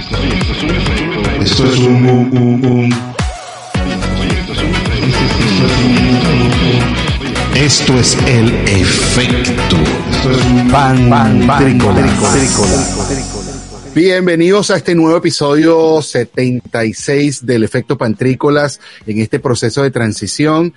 Esto es un, un, un, un. Esto es el efecto. Esto es un pan, pan, Bienvenidos a este nuevo episodio 76 del efecto Pantrícolas en este proceso de transición,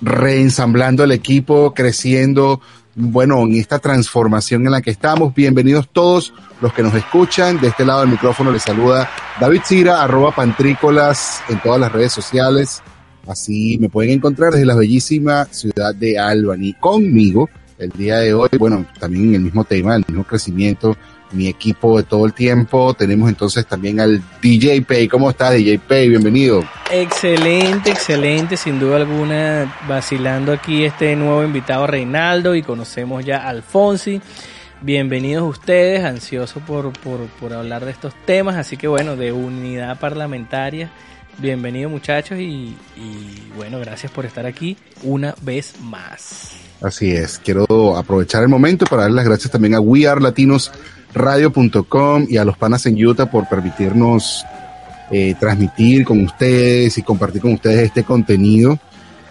reensamblando el equipo, creciendo, bueno, en esta transformación en la que estamos. Bienvenidos todos los que nos escuchan. De este lado del micrófono les saluda David Cira, arroba Pantrícolas en todas las redes sociales. Así me pueden encontrar desde la bellísima ciudad de Albany conmigo el día de hoy. Bueno, también en el mismo tema, el mismo crecimiento, mi equipo de todo el tiempo. Tenemos entonces también al DJ Pay. ¿Cómo está DJ Pay? Bienvenido. Excelente, excelente, sin duda alguna, vacilando aquí este nuevo invitado Reinaldo y conocemos ya a Alfonsi. Bienvenidos ustedes, ansioso por, por, por hablar de estos temas, así que bueno, de unidad parlamentaria. Bienvenidos muchachos y, y bueno, gracias por estar aquí una vez más. Así es, quiero aprovechar el momento para dar las gracias también a wearlatinosradio.com y a los panas en Utah por permitirnos eh, transmitir con ustedes y compartir con ustedes este contenido.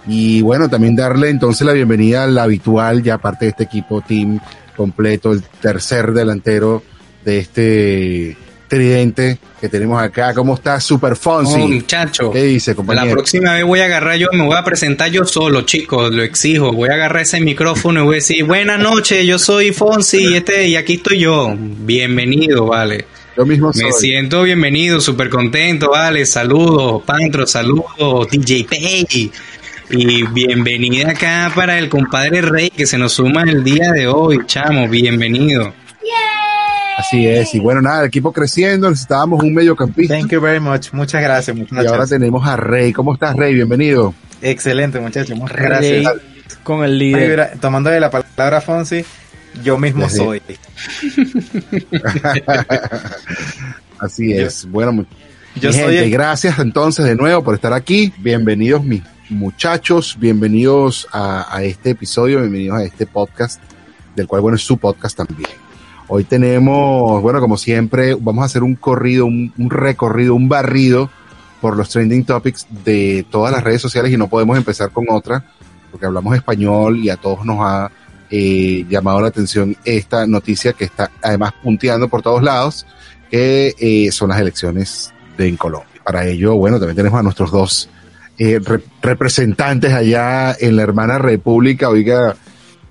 Y bueno, también darle entonces la bienvenida al habitual, ya parte de este equipo team completo, el tercer delantero de este tridente que tenemos acá. ¿Cómo está Super Fonsi? Oh, muchacho. ¿Qué dice, compañero? La próxima vez voy a agarrar yo, me voy a presentar yo solo, chicos, lo exijo. Voy a agarrar ese micrófono y voy a decir, buenas noches, yo soy Fonsi y este, y aquí estoy yo. Bienvenido, vale. Yo mismo soy. Me siento bienvenido, súper contento, vale. Saludos, Pantro, saludos, DJ Pay. Y bienvenida acá para el compadre Rey que se nos suma el día de hoy, chamo, bienvenido. Así es, y bueno, nada, el equipo creciendo, necesitábamos un mediocampista. Thank you very much. Muchas gracias, muchachos. Y ahora tenemos a Rey. ¿Cómo estás, Rey? Bienvenido. Excelente, muchachos. Muchas Rey gracias. con el líder. Tomando de la palabra Fonsi, yo mismo Desde- soy. Así es. bueno, Yo soy gente, el- gracias entonces de nuevo por estar aquí. Bienvenidos mis muchachos, bienvenidos a, a este episodio, bienvenidos a este podcast, del cual, bueno, es su podcast también. Hoy tenemos, bueno, como siempre, vamos a hacer un corrido, un, recorrido, un barrido por los trending topics de todas las redes sociales y no podemos empezar con otra, porque hablamos español y a todos nos ha eh, llamado la atención esta noticia que está además punteando por todos lados, que eh, son las elecciones de en Colombia. Para ello, bueno, también tenemos a nuestros dos eh, re- representantes allá en la hermana República, oiga,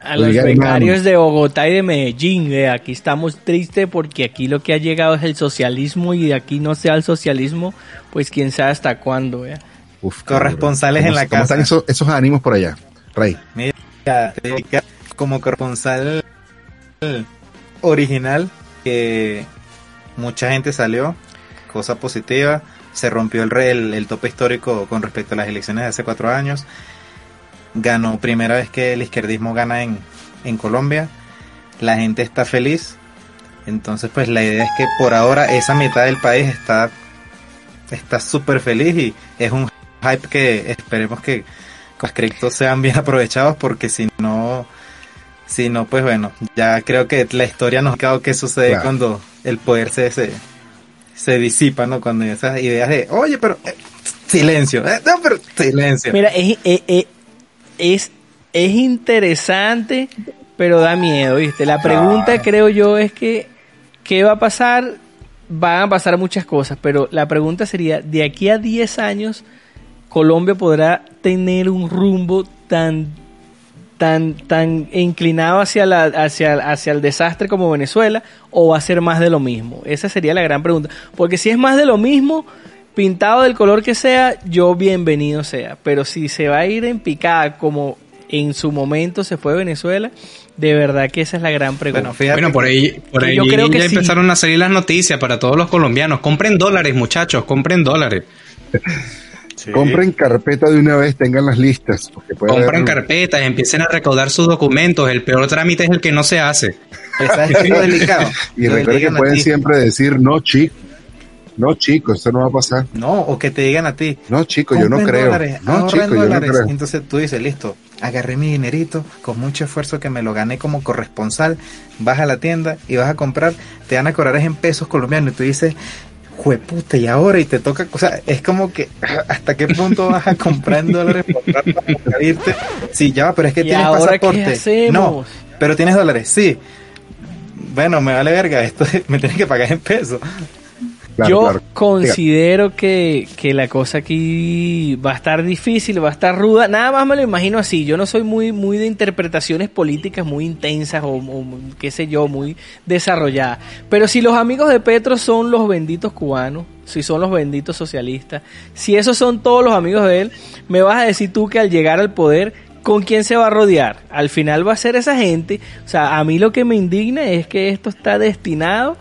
A los Oiga, becarios hermano. de Bogotá y de Medellín, eh, aquí estamos tristes porque aquí lo que ha llegado es el socialismo y de aquí no sea el socialismo, pues quién sabe hasta cuándo. eh. uf, Corresponsales ¿cómo- en la ¿Cómo casa. están esos, esos ánimos por allá? Rey. Mira, como corresponsal original que mucha gente salió, cosa positiva, se rompió el, el, el tope histórico con respecto a las elecciones de hace cuatro años, ganó primera vez que el izquierdismo gana en, en Colombia, la gente está feliz, entonces pues la idea es que por ahora esa mitad del país está está súper feliz y es un hype que esperemos que los criptos sean bien aprovechados porque si no si no pues bueno ya creo que la historia nos ha quedado que sucede Claro. cuando el poder se, se se disipa no cuando esas ideas de oye pero eh, silencio eh, no pero silencio Mira, es, es, es, es, es interesante, pero da miedo, ¿viste? La pregunta creo yo es que, ¿qué va a pasar? Van a pasar muchas cosas, pero la pregunta sería, de aquí a 10 años, Colombia podrá tener un rumbo tan tan tan inclinado hacia la hacia, hacia el desastre como Venezuela o va a ser más de lo mismo esa sería la gran pregunta porque si es más de lo mismo pintado del color que sea yo bienvenido sea pero si se va a ir en picada como en su momento se fue Venezuela de verdad que esa es la gran pregunta bueno fíjate Bueno, por ahí, por ahí yo creo que ya sí. empezaron a salir las noticias para todos los colombianos. Compren dólares, muchachos, compren dólares. Sí. Compren carpeta de una vez, tengan las listas. Porque puede Compren haber- carpetas, empiecen a recaudar sus documentos. El peor trámite es el que no se hace. ¿Sabes qué es lo delicado Y recuerden que pueden siempre decir, no, chico, no, chico, esto no va a pasar. no o que te digan a ti No, chico, yo no creo. dólares, No, chico, yo no dólares. creo. Entonces tú dices, listo, agarré mi dinerito con mucho esfuerzo que me lo gané como corresponsal, vas a la tienda y vas a comprar, te van a cobrar en pesos colombianos y tú dices, jueputa, y ahora, y te toca, o sea, es como que, ¿hasta qué punto vas a comprar en dólares para irte? Sí, ya, pero es que ¿Y tienes pasaporte. No, pero tienes dólares, sí. Bueno, me vale verga, esto me tienes que pagar en pesos. Claro, Yo claro. considero que, que la cosa aquí va a estar difícil, va a estar ruda. Nada más me lo imagino así. Yo no soy muy, muy de interpretaciones políticas muy intensas o, o qué sé yo, muy desarrolladas. Pero si los amigos de Petro son los benditos cubanos, si son los benditos socialistas, si esos son todos los amigos de él, me vas a decir tú que al llegar al poder ¿Con quién se va a rodear? Al final va a ser esa gente. O sea, a mí lo que me indigna es que esto está destinado a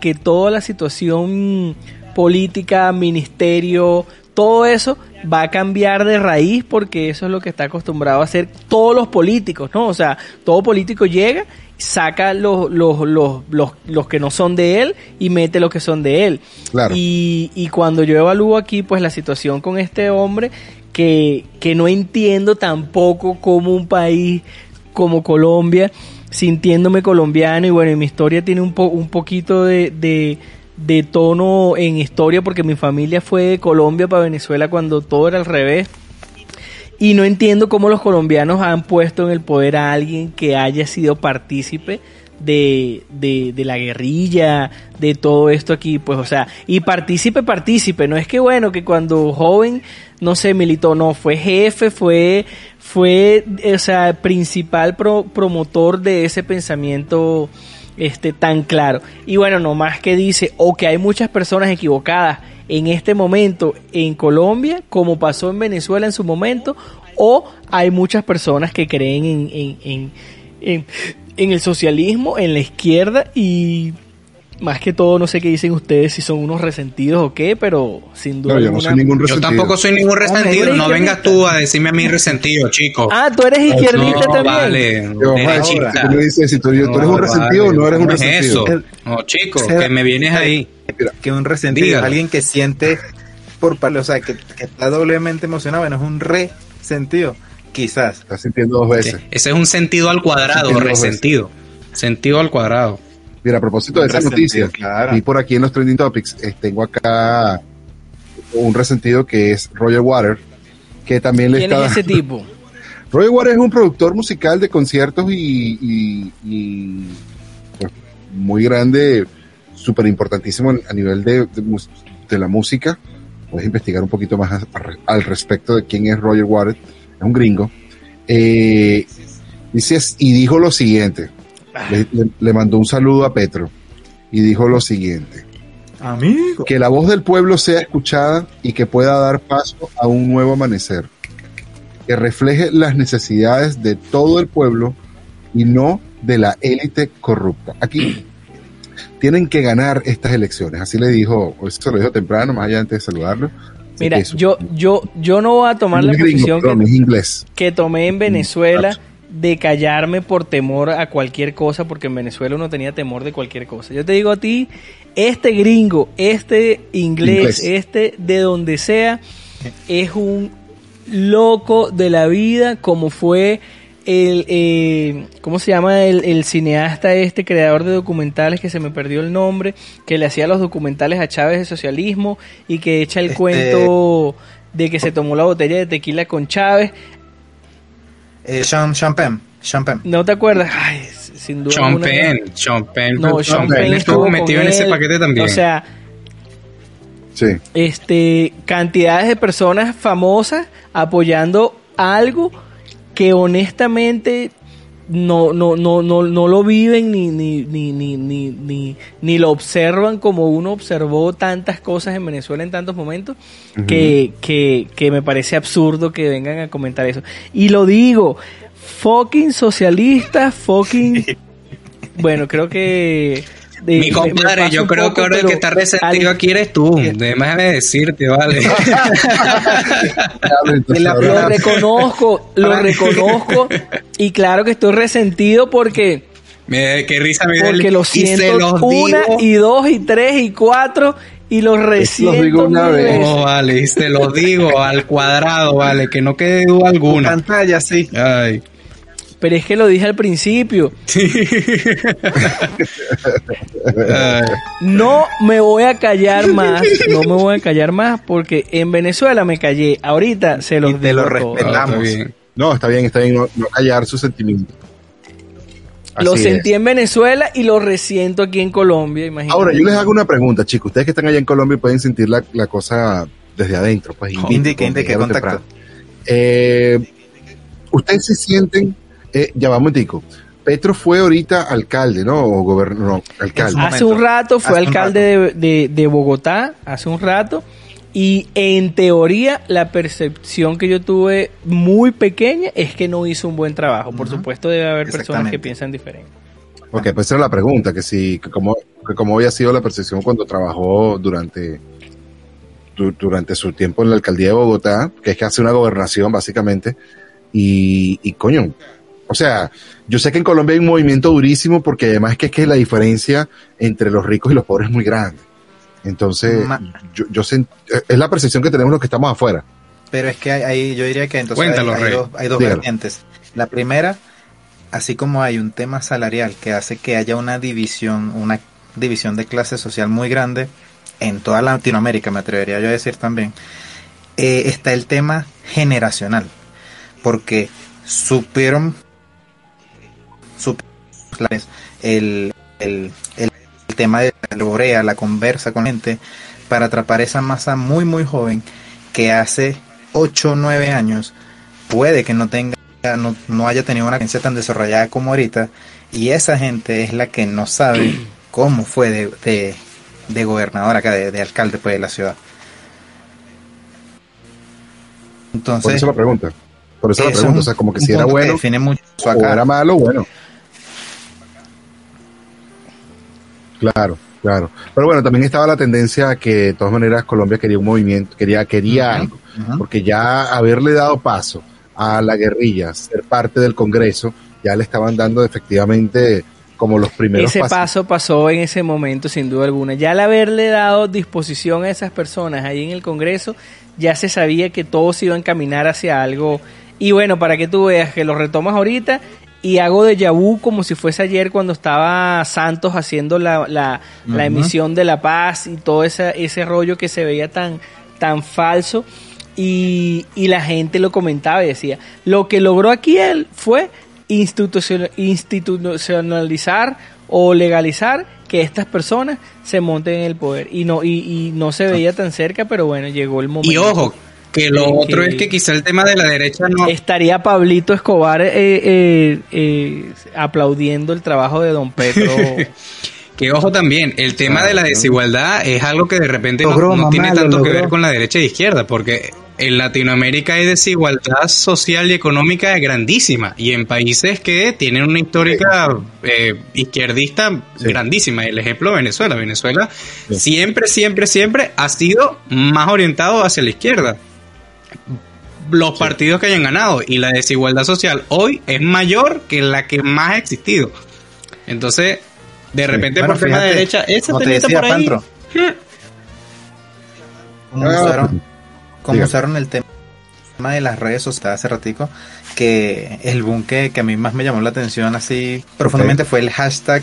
que toda la situación política, ministerio, todo eso va a cambiar de raíz porque eso es lo que está acostumbrado a hacer todos los políticos, ¿no? O sea, todo político llega, saca los, los, los, los, los que no son de él y mete los que son de él. Claro. Y, y cuando yo evalúo aquí, pues la situación con este hombre, que, que no entiendo tampoco como un país como Colombia, sintiéndome colombiano y bueno, y mi historia tiene un, po, un poquito de, de, de tono en historia porque mi familia fue de Colombia para Venezuela cuando todo era al revés. Y no entiendo cómo los colombianos han puesto en el poder a alguien que haya sido partícipe de, de, la guerrilla, de todo esto aquí, pues, o sea, y partícipe, partícipe, no es que bueno, que cuando joven, no sé, militó, no, fue jefe, fue, fue, o sea, principal pro, promotor de ese pensamiento, este, tan claro. Y bueno, no más que dice, o que hay muchas personas equivocadas en este momento en Colombia, como pasó en Venezuela en su momento, o hay muchas personas que creen en, en, en, en en el socialismo, en la izquierda y más que todo no sé qué dicen ustedes si son unos resentidos o qué, pero sin duda no, yo no soy ningún resentido. Yo tampoco soy ningún resentido, no vengas tú a decirme a mí resentido, chico. Ah, tú eres izquierdista no, también. Vale, yo, tú me dices si tú, tú eres un resentido o no eres un es resentido. Eso. No, chico, que me vienes ahí. Que un resentido es alguien que siente por o sea, que, que está doblemente emocionado, no es un resentido. Quizás. Está sintiendo dos veces. Ese es un sentido al cuadrado, resentido. Sentido al cuadrado. Mira, a propósito de esa noticia, claro. vi por aquí en los trending topics, eh, tengo acá un resentido que es Roger Water, que también le ¿Quién está... es ese tipo? Roger Water es un productor musical de conciertos y, y, y pues, muy grande, súper importantísimo a nivel de, de, de, la música. Puedes investigar un poquito más a, a, al respecto de quién es Roger Waters es un gringo, eh, dice, y dijo lo siguiente, le, le, le, mandó un saludo a Petro y dijo lo siguiente, amigo, que la voz del pueblo sea escuchada y que pueda dar paso a un nuevo amanecer, que refleje las necesidades de todo el pueblo y no de la élite corrupta. Aquí tienen que ganar estas elecciones, así le dijo, eso lo dijo temprano, más allá antes de saludarlo, Mira, eso. yo, yo, yo no voy a tomar la posición que, que, tomé en Venezuela de callarme por temor a cualquier cosa, porque en Venezuela uno tenía temor de cualquier cosa. Yo te digo a ti, este gringo, este inglés, inglés. este de donde sea, es un loco de la vida, como fue el, eh, ¿cómo se llama? El, el, cineasta este, creador de documentales, que se me perdió el nombre, que le hacía los documentales a Chávez de socialismo y que echa el este... cuento de que se tomó la botella de tequila con Chávez. Eh, Champagne, Champagne. ¿No te acuerdas? Ay, sin duda. Champagne, Champagne. No, Champagne estuvo metido en ese paquete también. O sea, sí. este, cantidades de personas famosas apoyando algo que honestamente no, no, no, no, no lo viven ni, ni, ni, ni, ni, ni, ni lo observan como uno observó tantas cosas en Venezuela en tantos momentos uh -huh. que, que, que me parece absurdo que vengan a comentar eso. Y lo digo, fucking socialistas, fucking... bueno, creo que... De, Mi compadre, yo creo poco, que ahora el que está resentido al... aquí eres tú. Déjame decirte, vale. lo reconozco, lo reconozco. Y claro que estoy resentido porque. Mira, qué risa me Porque lo siento una digo. y dos y tres y cuatro y los resiento. Los digo una vez. No, vale, y te lo digo al cuadrado, vale, que no quede duda alguna. pantalla, sí. Ay. Pero es que lo dije al principio. Ay, No me voy a callar más, no me voy a callar más porque en Venezuela me callé. Ahorita se los Y te lo ah, está respetamos. No, está bien, está bien, no, no callar sus sentimientos. Lo sentí es. en Venezuela y lo resiento aquí en Colombia, imagínate. Ahora, yo les hago una pregunta, chicos. Ustedes que están allá en Colombia pueden sentir la, la cosa desde adentro. Pues Indique, indique contacto. Eh, Ustedes se sienten, eh, ya vamos, Tico. Petro fue ahorita alcalde, ¿no? O gobernador, no, alcalde. Hace un rato fue Hace un alcalde de, de- de Bogotá, hace un rato, y en teoría la percepción que yo tuve muy pequeña es que no hizo un buen trabajo. Por supuesto debe haber personas que piensan diferente. Ok, pues esa era la pregunta, que si, que cómo, que cómo había sido la percepción cuando trabajó durante, du- durante su tiempo en la alcaldía de Bogotá, que es que hace una gobernación básicamente, y, y coño, o sea, yo sé que en Colombia hay un movimiento durísimo porque además es que, es que la diferencia entre los ricos y los pobres es muy grande. Entonces, Ma- yo, yo sent- es la percepción que tenemos los que estamos afuera. Pero es que hay, hay- yo diría que entonces hay- Cuéntalo, hay, Rey. dos, hay dos vertientes. La primera, así como hay un tema salarial que hace que haya una división, una división de clase social muy grande en toda Latinoamérica, me atrevería yo a decir también, eh, está el tema generacional, porque supieron, supieron el, el, el, el tema de la borea, la conversa con gente, para atrapar esa masa muy muy joven que hace 8 o 9 años puede que no tenga no, no haya tenido una conciencia tan desarrollada como ahorita y esa gente es la que no sabe cómo fue de, de, de gobernador acá, de, de alcalde pues, de la ciudad. Por Entonces, eso la pregunta. Por eso la pregunta, o sea, como que si era bueno define mucho o era malo, bueno. Claro, claro. Pero bueno, también estaba la tendencia a que de todas maneras Colombia quería un movimiento, quería, quería algo, porque ya haberle dado paso a la guerrilla, ser parte del Congreso, ya le estaban dando efectivamente como los primeros Ese pasos. paso pasó en ese momento, sin duda alguna. Ya al haberle dado disposición a esas personas ahí en el Congreso, ya se sabía que todo se iba a encaminar hacia algo. Y bueno, para que tú veas que lo retomas ahorita y hago de vu como si fuese ayer cuando estaba Santos haciendo la, la, la emisión de la paz y todo ese, ese rollo que se veía tan, tan falso. Y, y la gente lo comentaba y decía, lo que logró aquí él fue institucion- institucionalizar o legalizar que estas personas se monten en el poder. Y no, y, y no se veía tan cerca, pero bueno, llegó el momento. Y ojo, que lo otro que- es que quizá el tema de la derecha no... Estaría Pablito Escobar eh, eh, eh, aplaudiendo el trabajo de Don Pedro. Que ojo también, el tema Claro, de la desigualdad es algo que de repente no, Logró, no mamá, tiene lo tanto que ver con la derecha e izquierda, porque en Latinoamérica hay desigualdad social y económica grandísima, y en países que tienen una histórica eh, izquierdista Sí. grandísima. El ejemplo Venezuela. Venezuela Sí. siempre, siempre, siempre ha sido más orientado hacia la izquierda. Los partidos que hayan ganado. Y la desigualdad social hoy es mayor que la que más ha existido. Entonces, de repente Bueno, por fíjate, derecha, esa te temita decía, por ahí. Pantro, como Ah, usaron, usaron el tema de las redes sociales hace ratico, que el boom que, que a mí más me llamó la atención así profundamente fue el hashtag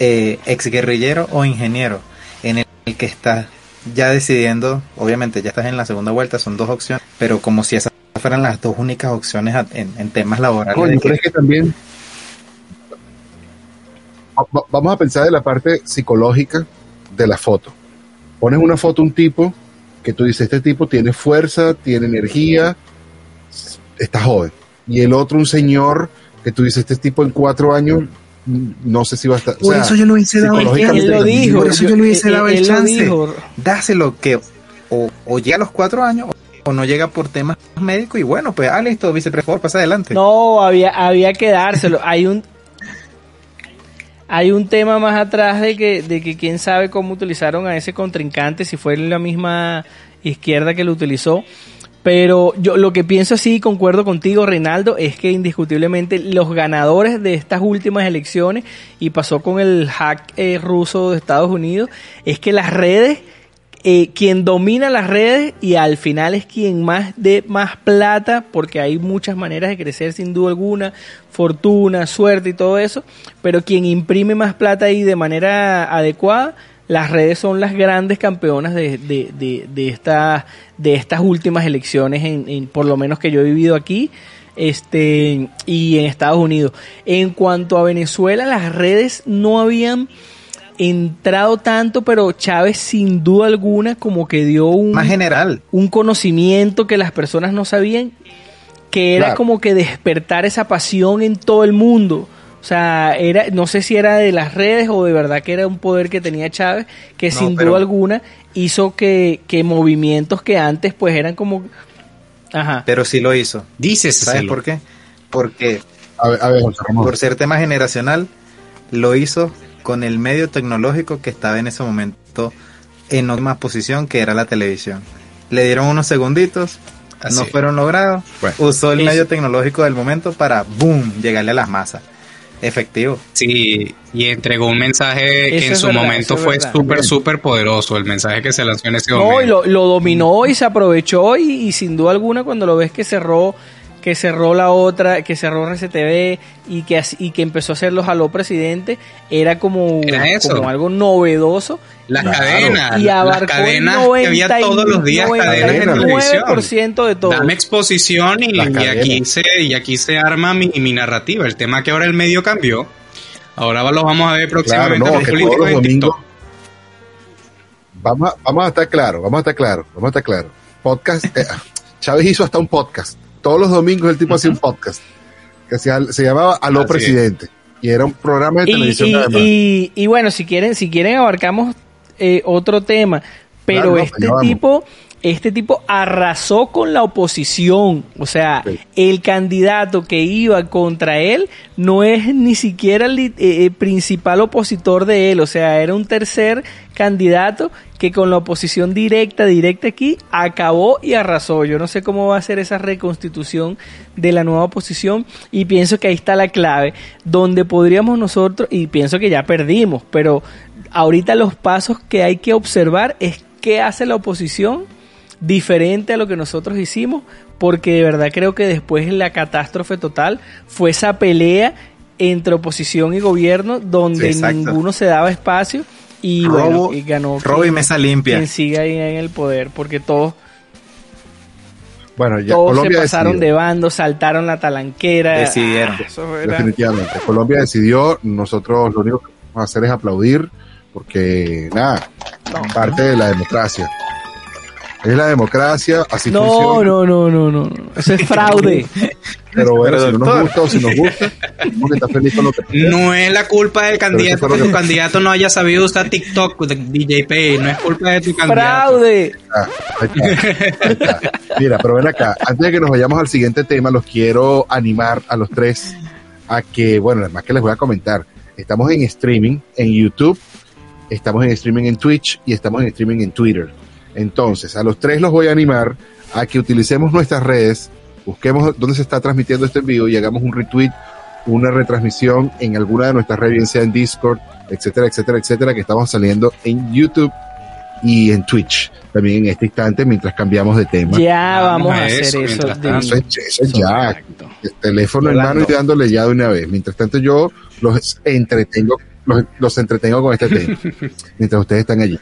eh, exguerrillero o ingeniero, en el, el que estás ya decidiendo, obviamente ya estás en la segunda vuelta, son dos opciones, pero como si esas fueran las dos únicas opciones en, en temas laborales. Coño, pero que- es que también Va- va- vamos a pensar de la parte psicológica de la foto. Pones una foto un tipo que tú dices, este tipo tiene fuerza, tiene energía, está joven. Y el otro un señor que tú dices, este tipo en cuatro años, no sé si va a estar... o Por sea, eso yo le hubiese dado el él lo dijo. Por eso yo le hubiese él- dado el él lo chance. dáselo que o, o llega a los cuatro años o, o no llega por temas médicos y bueno, pues ah, listo, viceprefector, pasa adelante. No, había, había que dárselo. Hay un hay un tema más atrás de que, de que quién sabe cómo utilizaron a ese contrincante, si fue la misma izquierda que lo utilizó. Pero yo lo que pienso así, concuerdo contigo, Reinaldo, es que indiscutiblemente los ganadores de estas últimas elecciones, y pasó con el hack eh, ruso de Estados Unidos, es que las redes eh, quien domina las redes y al final es quien más de más plata, porque hay muchas maneras de crecer sin duda alguna, fortuna, suerte y todo eso, pero quien imprime más plata ahí de manera adecuada, las redes son las grandes campeonas de, de, de, de, estas, de estas últimas elecciones, en, en, por lo menos que yo he vivido aquí este y en Estados Unidos. En cuanto a Venezuela, las redes no habían entrado tanto, pero Chávez sin duda alguna como que dio un más general, un conocimiento que las personas no sabían, que era Claro. como que despertar esa pasión en todo el mundo. O sea, era, no sé si era de las redes o de verdad que era un poder que tenía Chávez, que No, sin pero- duda alguna hizo que, que movimientos que antes pues eran como... Ajá. pero sí lo hizo. Dices, ¿Sabes por qué? Porque A ver, a ver, por ser tema generacional, lo hizo con el medio tecnológico que estaba en ese momento en última posición, que era la televisión. Le dieron unos segunditos, Así no fueron logrados, Bueno, usó el medio tecnológico del momento para, boom, llegarle a las masas. Efectivo. Sí, y entregó un mensaje Eso que en su verdad, momento fue súper, súper poderoso. El mensaje que se lanzó en ese No, momento. y lo, lo dominó y se aprovechó y, y sin duda alguna cuando lo ves que cerró que cerró la otra, que cerró RCTV y que y que empezó a hacer los aló presidente, era como, Era eso. como algo novedoso Las Claro. cadenas, y las cadenas que había todos los días, cadenas de televisión. 99% de todo. Dame exposición y, y cadenas. aquí se y aquí se arma mi, mi narrativa. El tema que ahora el medio cambió. Ahora lo vamos a ver Claro, próximamente no, los que todos políticos en. TikTok. Vamos a, vamos a estar claros, vamos a estar claros, vamos a estar claros. Podcast, eh, Chávez hizo hasta un podcast. Todos los domingos el tipo hacía un podcast que se, se llamaba Aló Así es. Presidente. Y era un programa de y, televisión y- además. y- y bueno, si quieren, si quieren abarcamos eh, otro tema, pero Claro, no, este tipo, este tipo arrasó con la oposición, o sea, Sí. el candidato que iba contra él no es ni siquiera el eh, eh, principal opositor de él, o sea, era un tercer candidato que con la oposición directa, directa aquí, acabó y arrasó. Yo no sé cómo va a ser esa reconstitución de la nueva oposición y pienso que ahí está la clave, donde podríamos nosotros, y pienso que ya perdimos, pero ahorita los pasos que hay que observar es qué hace la oposición diferente a lo que nosotros hicimos, porque de verdad creo que después de la catástrofe total fue esa pelea entre oposición y gobierno donde Sí, ninguno se daba espacio y Robo- bueno, y ganó robo y quien- mesa limpia. quien sigue ahí en el poder, porque todos, bueno, ya todos se Colombia pasaron decidió, de bando, saltaron la talanquera. Decidieron. Ah, eso era- definitivamente. Colombia decidió, nosotros lo único que vamos a hacer es aplaudir, porque nada, No. parte de la democracia. Es la democracia, así No, funciona. no, no, no, no, no. Eso es fraude. Pero bueno, Pero, si no nos gusta o si nos gusta, tenemos que estar felices con lo que No es la culpa del candidato que tu candidato no haya sabido usar TikTok de DJ Pay. No es culpa de tu candidato. fraude. Ah, ahí está, ahí está. Mira, pero ven acá, antes de que nos vayamos al siguiente tema, los quiero animar a los tres a que, bueno, además que les voy a comentar, estamos en streaming en YouTube, estamos en streaming en Twitch y estamos en streaming en Twitter. Entonces, a los tres los voy a animar a que utilicemos nuestras redes, busquemos dónde se está transmitiendo este en vivo y hagamos un retweet, una retransmisión en alguna de nuestras redes, bien sea en Discord, etcétera, etcétera, etcétera, que estamos saliendo en YouTube y en Twitch también en este instante mientras cambiamos de tema. Ya Vamos vamos, a a hacer eso eso. es, eso es ya, Exacto. el teléfono en mano y dándole ya de una vez. Mientras tanto yo los entretengo, los, los entretengo con este tema, mientras ustedes están allí.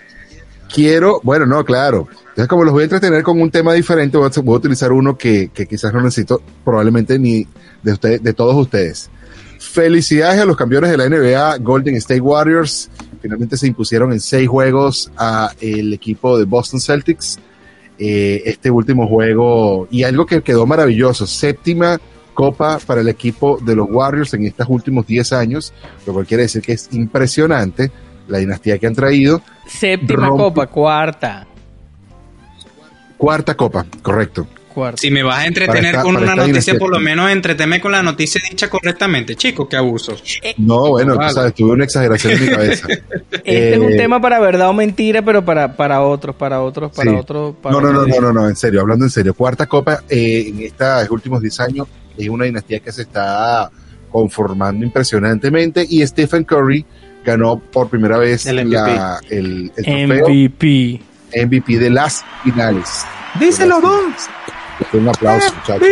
Quiero, bueno, no, claro. Entonces, como los voy a entretener con un tema diferente, voy a, utilizar uno que, que quizás no necesito probablemente ni de ustedes, de todos ustedes. Felicidades a los campeones de la NBA, Golden State Warriors. Finalmente se impusieron en seis juegos a el equipo de Boston Celtics. Eh, este último juego y algo que quedó maravilloso, séptima copa para el equipo de los Warriors en estos últimos 10 años, lo cual quiere decir que es impresionante la dinastía que han traído. Séptima Rompe- copa, cuarta. Cuarta copa, correcto. Cuarta. Si me vas a entretener esta- con una noticia, dinastía. por lo menos entreteme con la noticia dicha correctamente. Chico, qué abuso. No, bueno, Vale. tú sabes, tuve una exageración en mi cabeza. Este es un Eh, tema para verdad o mentira, pero para, para otros, para otros, para Sí. otros. para No, no, no, no, no, no, en serio, hablando en serio. Cuarta copa eh, en estos últimos 10 años es una dinastía que se está conformando impresionantemente y Stephen Curry ganó por primera vez El MVP. la- el, el trofeo MVP. MVP de las finales. Díselo, Don. Un aplauso, muchachos.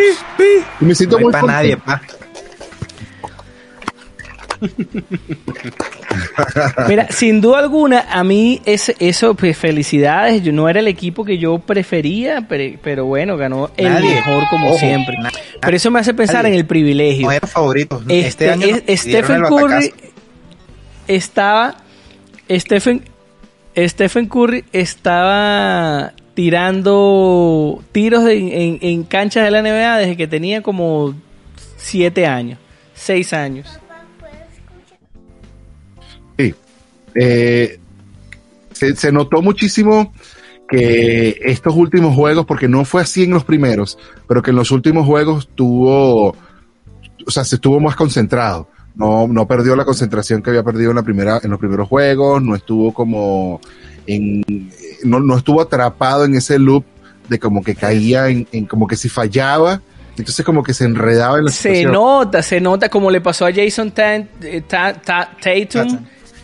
Y me siento No muy para nadie, pa. Mira, sin duda alguna, a mí ese- eso, pues felicidades. Yo no era el equipo que yo prefería, pero, pero bueno, ganó el Nadie. mejor como Ojo, siempre. Pero eso me hace pensar nadie. en el privilegio. No eran favoritos. Este, Este año es- Stephen Curry batacazo. Estaba Stephen Stephen Curry estaba tirando tiros en, canchas de la NBA desde que tenía como siete años, seis años. Sí. Eh, se, se notó muchísimo que estos últimos juegos, porque no fue así en los primeros, pero que en los últimos juegos tuvo, o sea, se estuvo más concentrado. No, no perdió la concentración que había perdido en la primera, en los primeros juegos, no estuvo como en, no, no estuvo atrapado en ese loop de como que caía en, en como que si fallaba, entonces como que se enredaba en la Se situación. nota, se nota como le pasó a Jason Tan- eh, Ta- Ta- Tatum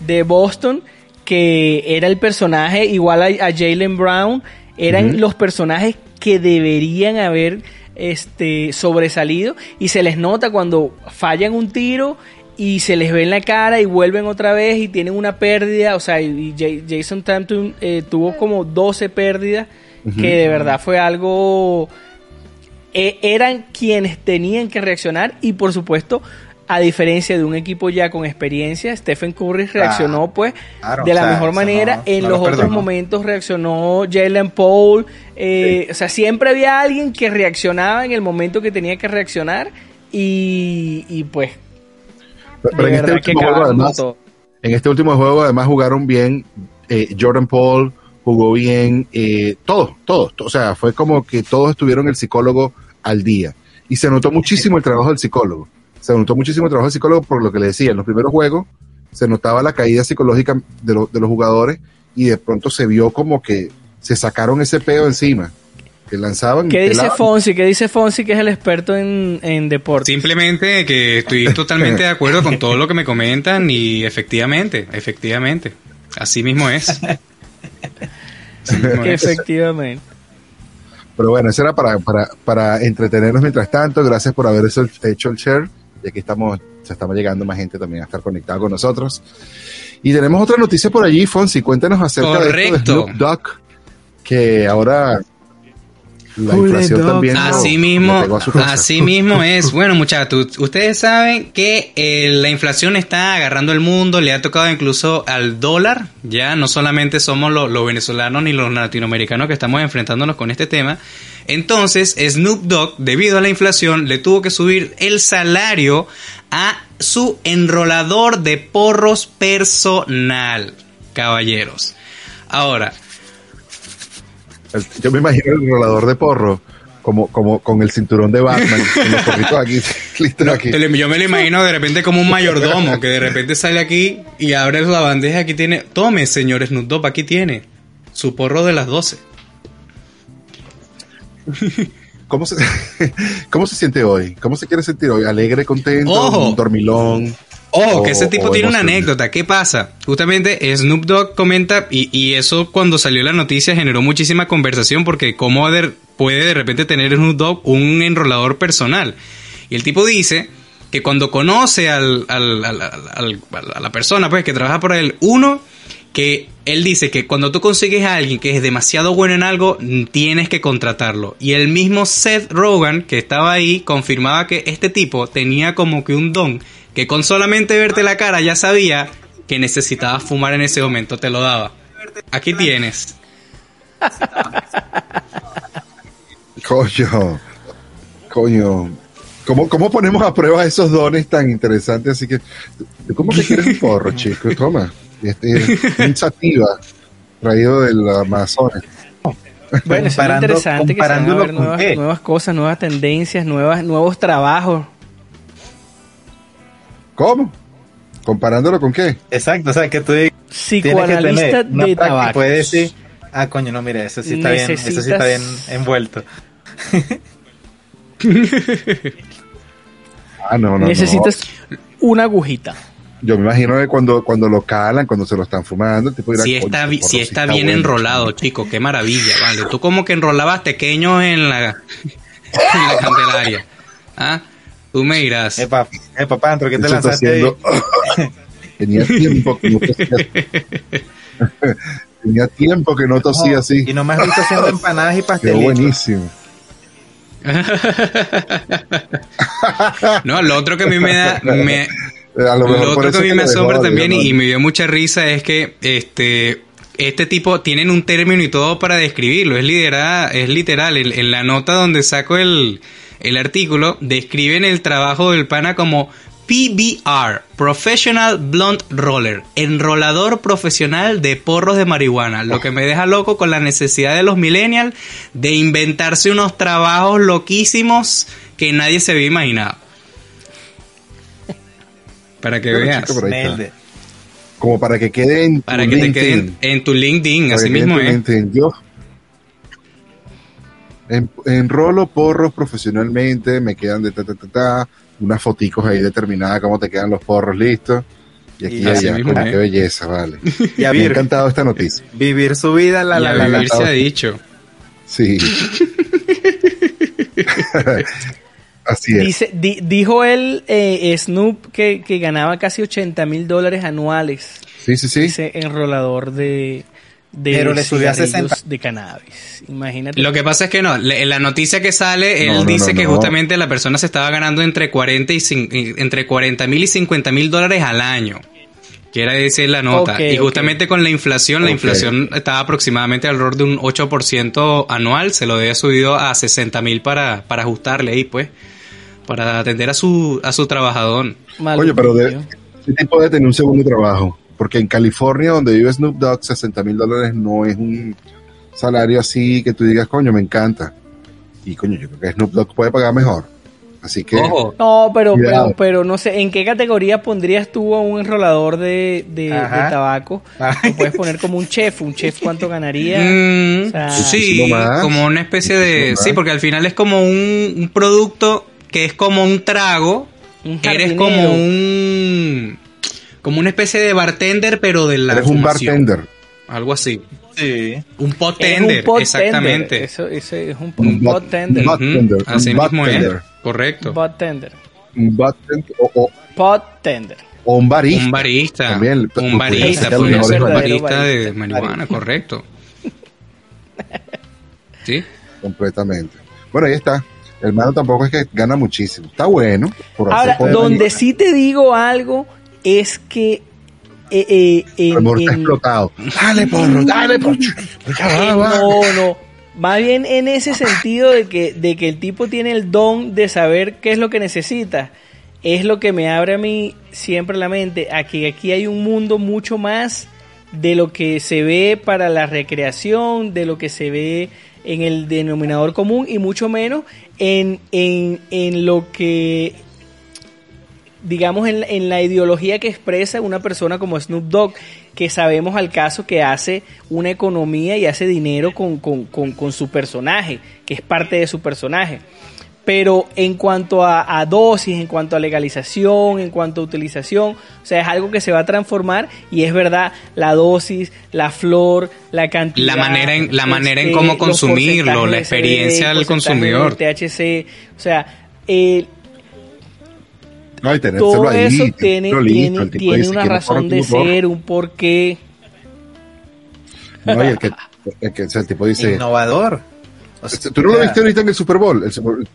de Boston, que era el personaje igual a, a Jalen Brown, eran los personajes que deberían haber este, sobresalido y se les nota cuando fallan un tiro y se les ve en la cara y vuelven otra vez y tienen una pérdida, o sea, y Ja- Jason Tatum eh, tuvo como 12 pérdidas, que de verdad fue algo eh, eran quienes tenían que reaccionar y por supuesto a diferencia de un equipo ya con experiencia Stephen Curry reaccionó pues claro, de la o sea, mejor manera. no- en no los lo otros momentos reaccionó Jalen Paul eh, o sea siempre había alguien que reaccionaba en el momento que tenía que reaccionar y, y pues Pero en este último juego, además. En este último juego además jugaron bien, eh, Jordan Paul jugó bien, eh, todos, todos, o sea, fue como que todos estuvieron el psicólogo al día. Y se notó muchísimo el trabajo del psicólogo. Se notó muchísimo el trabajo del psicólogo por lo que le decía, en los primeros juegos se notaba la caída psicológica de, lo- de los jugadores y de pronto se vio como que se sacaron ese pedo encima, que lanzaban. y ¿Qué dice pelaban. Fonsi? ¿Qué dice Fonsi que es el experto en, en deportes? Simplemente que estoy totalmente de acuerdo con todo lo que me comentan y efectivamente, efectivamente, así mismo es. Así mismo es. Efectivamente. Pero bueno, eso era para, para, para entretenernos mientras tanto. Gracias por haber hecho, el share. Y aquí estamos, se estamos llegando más gente también a estar conectada con nosotros. Y tenemos otra noticia por allí, Fonsi. Cuéntanos acerca de, esto de Correcto. Snoop Dogg, que ahora la inflación también. Así mismo, pegó a su casa. así mismo es. Bueno, muchachos, ustedes saben que eh, la inflación está agarrando el mundo, le ha tocado incluso al dólar. Ya no solamente somos lo- los venezolanos ni los latinoamericanos que estamos enfrentándonos con este tema. Entonces, Snoop Dogg, debido a la inflación, le tuvo que subir el salario a su enrolador de porros personal, caballeros. Ahora, El- yo me imagino el rolador de porro, como, como con el cinturón de Batman, con los porritos aquí, listos aquí. Yo me lo imagino de repente como un mayordomo que de repente sale aquí y abre la bandeja. Aquí tiene, tome, señor Snoop Dogg, aquí tiene su porro de las 12. ¿Cómo se, ¿Cómo se siente hoy? ¿Cómo se quiere sentir hoy? ¿Alegre, contento? Ojo. ¿Un dormilón? Ojo, O- que ese tipo tiene una anécdota. ¿Qué pasa? Justamente Snoop Dogg comenta, y, y eso cuando salió la noticia generó muchísima conversación, porque cómo de- puede de repente tener Snoop Dogg un enrolador personal. Y el tipo dice que cuando conoce al, a la persona pues, que trabaja por él, uno, que él dice que cuando tú consigues a alguien que es demasiado bueno en algo, tienes que contratarlo. Y el mismo Seth Rogen, que estaba ahí, confirmaba que este tipo tenía como que un don, que con solamente verte la cara ya sabía que necesitabas fumar en ese momento, te lo daba. Aquí tienes. Coño, coño. ¿Cómo, ¿Cómo ponemos a prueba esos dones tan interesantes? Así que, ¿tú ¿cómo que quieres un porro, chico? Toma. Este, un sativa traído del Amazonas. Bueno, eso es interesante que se van a ver nuevas, nuevas cosas, nuevas tendencias, nuevas, nuevos trabajos. ¿Cómo? ¿Comparándolo con qué? Exacto, o sea, que tú tienes que Psicoanalista tener de tabaco. puedes decir, ah, coño, no, mira, eso sí está bien, eso sí está bien envuelto. Ah, no, no. Necesitas una agujita. Yo me imagino que cuando, cuando lo calan, cuando se lo están fumando, tipo dirá, Si "Coño, está, si sí está bien bueno". enrolado, chico, qué maravilla, vale. Tú como que enrolabas pequeños en la, en la Candelaria. ¿Ah? Tú me dirás. Epa, epa, Pantro, ¿qué te lanzaste ahí? haciendo- Tenía tiempo que no tosía. Tenía tiempo que no tosía así. Y no me has visto haciendo empanadas y pastelitos. buenísimo. No, lo otro que a mí me da, me, A lo mejor Lo por otro que a mí me asombra también y me dio mucha risa es que este este tipo tienen un término y todo para describirlo. Es literal, es literal. En, en la nota donde saco el, el artículo, describen el trabajo del pana como PBR, Professional Blunt Roller, enrolador profesional de porros de marihuana. Lo que me deja loco con la necesidad de los millennials de inventarse unos trabajos loquísimos que nadie se había imaginado. Para que veas. chico. Como para que quede en tu Para que te quede en, tu LinkedIn, Para así mismo es. LinkedIn. Yo en- enrolo porros profesionalmente, me quedan de ta ta ta ta, unas foticos ahí determinadas cómo te quedan los porros listos. Y aquí Y allá, mismo es. qué belleza, vale. Y a Me ha encantado esta noticia. vivir su vida, la, la, la, la. vivir se ha dicho. Sí. Así es. Dice, di- dijo él, eh, Snoop, que, que ganaba casi 80 mil dólares anuales. Sí, sí, sí. Ese enrolador de, de Pero le subió a cigarrillos 60. de cannabis. Imagínate. Lo que pasa es que no, le- en la noticia que sale, él No, no, dice no, que no. justamente la persona se estaba ganando entre 40 y entre 40 mil y 50 mil dólares al año. Quiere decir la nota. Y justamente con la inflación, la inflación estaba aproximadamente alrededor de un 8% anual. Se lo había subido a 60 mil para, para ajustarle ahí, pues. Para atender a su, a su trabajador. Oye, pero de, ese tipo de tener un segundo trabajo. Porque en California, donde vive Snoop Dogg, 60 mil dólares no es un salario así que tú digas, coño, me encanta. Y coño, yo creo que Snoop Dogg puede pagar mejor. Así que, Ojo, No, pero, pero, pero no sé, ¿en qué categoría pondrías tú a un enrolador de, de, tabaco? Ay. Lo puedes poner como un chef, un chef cuánto ganaría. Mm, O sea, sí, como una especie de... Sí, porque al final es como un, un producto que es como un trago. Un Eres como un... Como una especie de bartender, pero de la eres un bartender. Algo así. Sí. Un Es pottender, un pot exactamente. tender. Eso, ese es un, Un un bot- pot un Ujú, Bartender, Así un mismo es. Correcto. Pot tender. Un bartender o, o- Pot tender. o un barista. Un barista. También, un barista, podría el ser un barista de barista. marihuana, correcto. ¿Sí? Completamente. Bueno, ahí está. El hermano tampoco es que gana muchísimo. Está bueno. Por Ahora, donde sí te digo algo es que eh, eh, en- El explotado. Dale, porro, dale, porro. No, no. Más bien en ese sentido de que, de que el tipo tiene el don de saber qué es lo que necesita. Es lo que me abre a mí siempre la mente. A que aquí hay un mundo mucho más de lo que se ve para la recreación, de lo que se ve en el denominador común y mucho menos en, en, en lo que digamos, en, en la ideología que expresa una persona como Snoop Dogg, que sabemos al caso que hace una economía y hace dinero con, con- con- con su personaje, que es parte de su personaje. Pero en cuanto a, a dosis, en cuanto a legalización, en cuanto a utilización, o sea, es algo que se va a transformar y es verdad, la dosis, la flor, la cantidad. La manera en- la este, manera en cómo los consumirlo, la experiencia del consumidor. THC, o sea, eh, No, y todo ahí, eso tiene, listo, tiene, dice, una "Quiero razón de quiero porro". ser, un porqué. No, y el que, el que o sea, el tipo dice, Innovador. O sea, Este, ¿Tú no lo viste ahorita en el Super Bowl? El Super-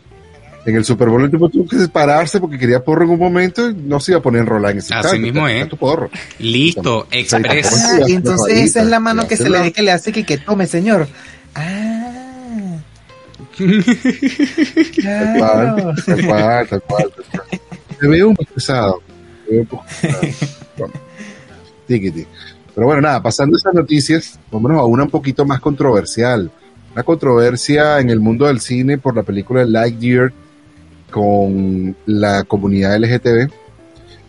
en el Super Bowl el tipo tuvo que separarse porque quería porro en un momento y no se iba a poner enrolar en ese Así mismo es. porro. Listo, express. Ah, y entonces esa es la mano que se le ve que le hace que, que tome, señor. Ah. Tal Claro. cual, tal cual, tal cual, tal cual. Se ve un poco pesado. Se ve un poco pesado. Bueno, tiquiti. Pero bueno, nada, pasando esas noticias, vámonos a una un poquito más controversial. Una controversia en el mundo del cine por la película Lightyear con la comunidad LGTB.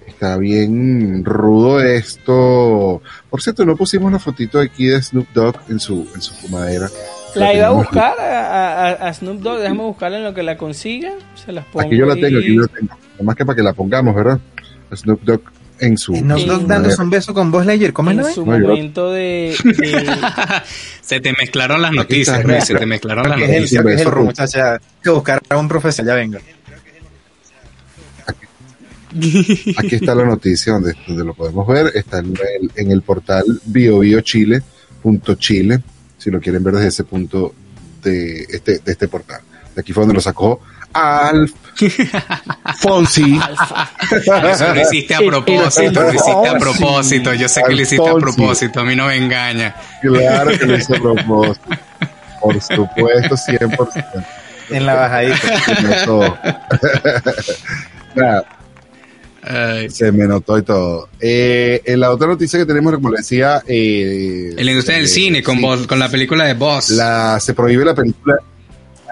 Está bien rudo esto. Por cierto, no pusimos la fotito aquí de Snoop Dogg en su, en su fumadera. La iba a buscar a, a- a Snoop Dogg, déjame buscarla en lo que la consiga. Se las pongo Aquí yo la tengo, aquí yo la tengo. Nada más que para que la pongamos, ¿verdad? Snoop Dogg en su... Snoop. Dogg dándose un beso con Buzz Lightyear, ¿cómo es en la su momento de, de- Se te mezclaron las Aquí noticias, está. Se te mezclaron las Que es el, noticias. es el muchacha. Hay que buscar a un profesional, ya venga. Aquí está la noticia donde, donde lo podemos ver. Está en el, en el portal biobiochile.chile, si lo quieren ver desde ese punto de este, de este portal. De aquí fue donde lo sacó Alf Fonsi. Eso lo hiciste a propósito, lo hiciste a propósito. Yo sé que lo hiciste a propósito, a mí no me engaña. Claro que lo hice a propósito. Por supuesto, 100%. En la bajadita. Nada, Ay. se me notó y todo. Eh, en la otra noticia que tenemos, como le decía... Eh, En la industria del eh, cine, con, sí, Boss- con la película de Boss. la, se prohíbe la película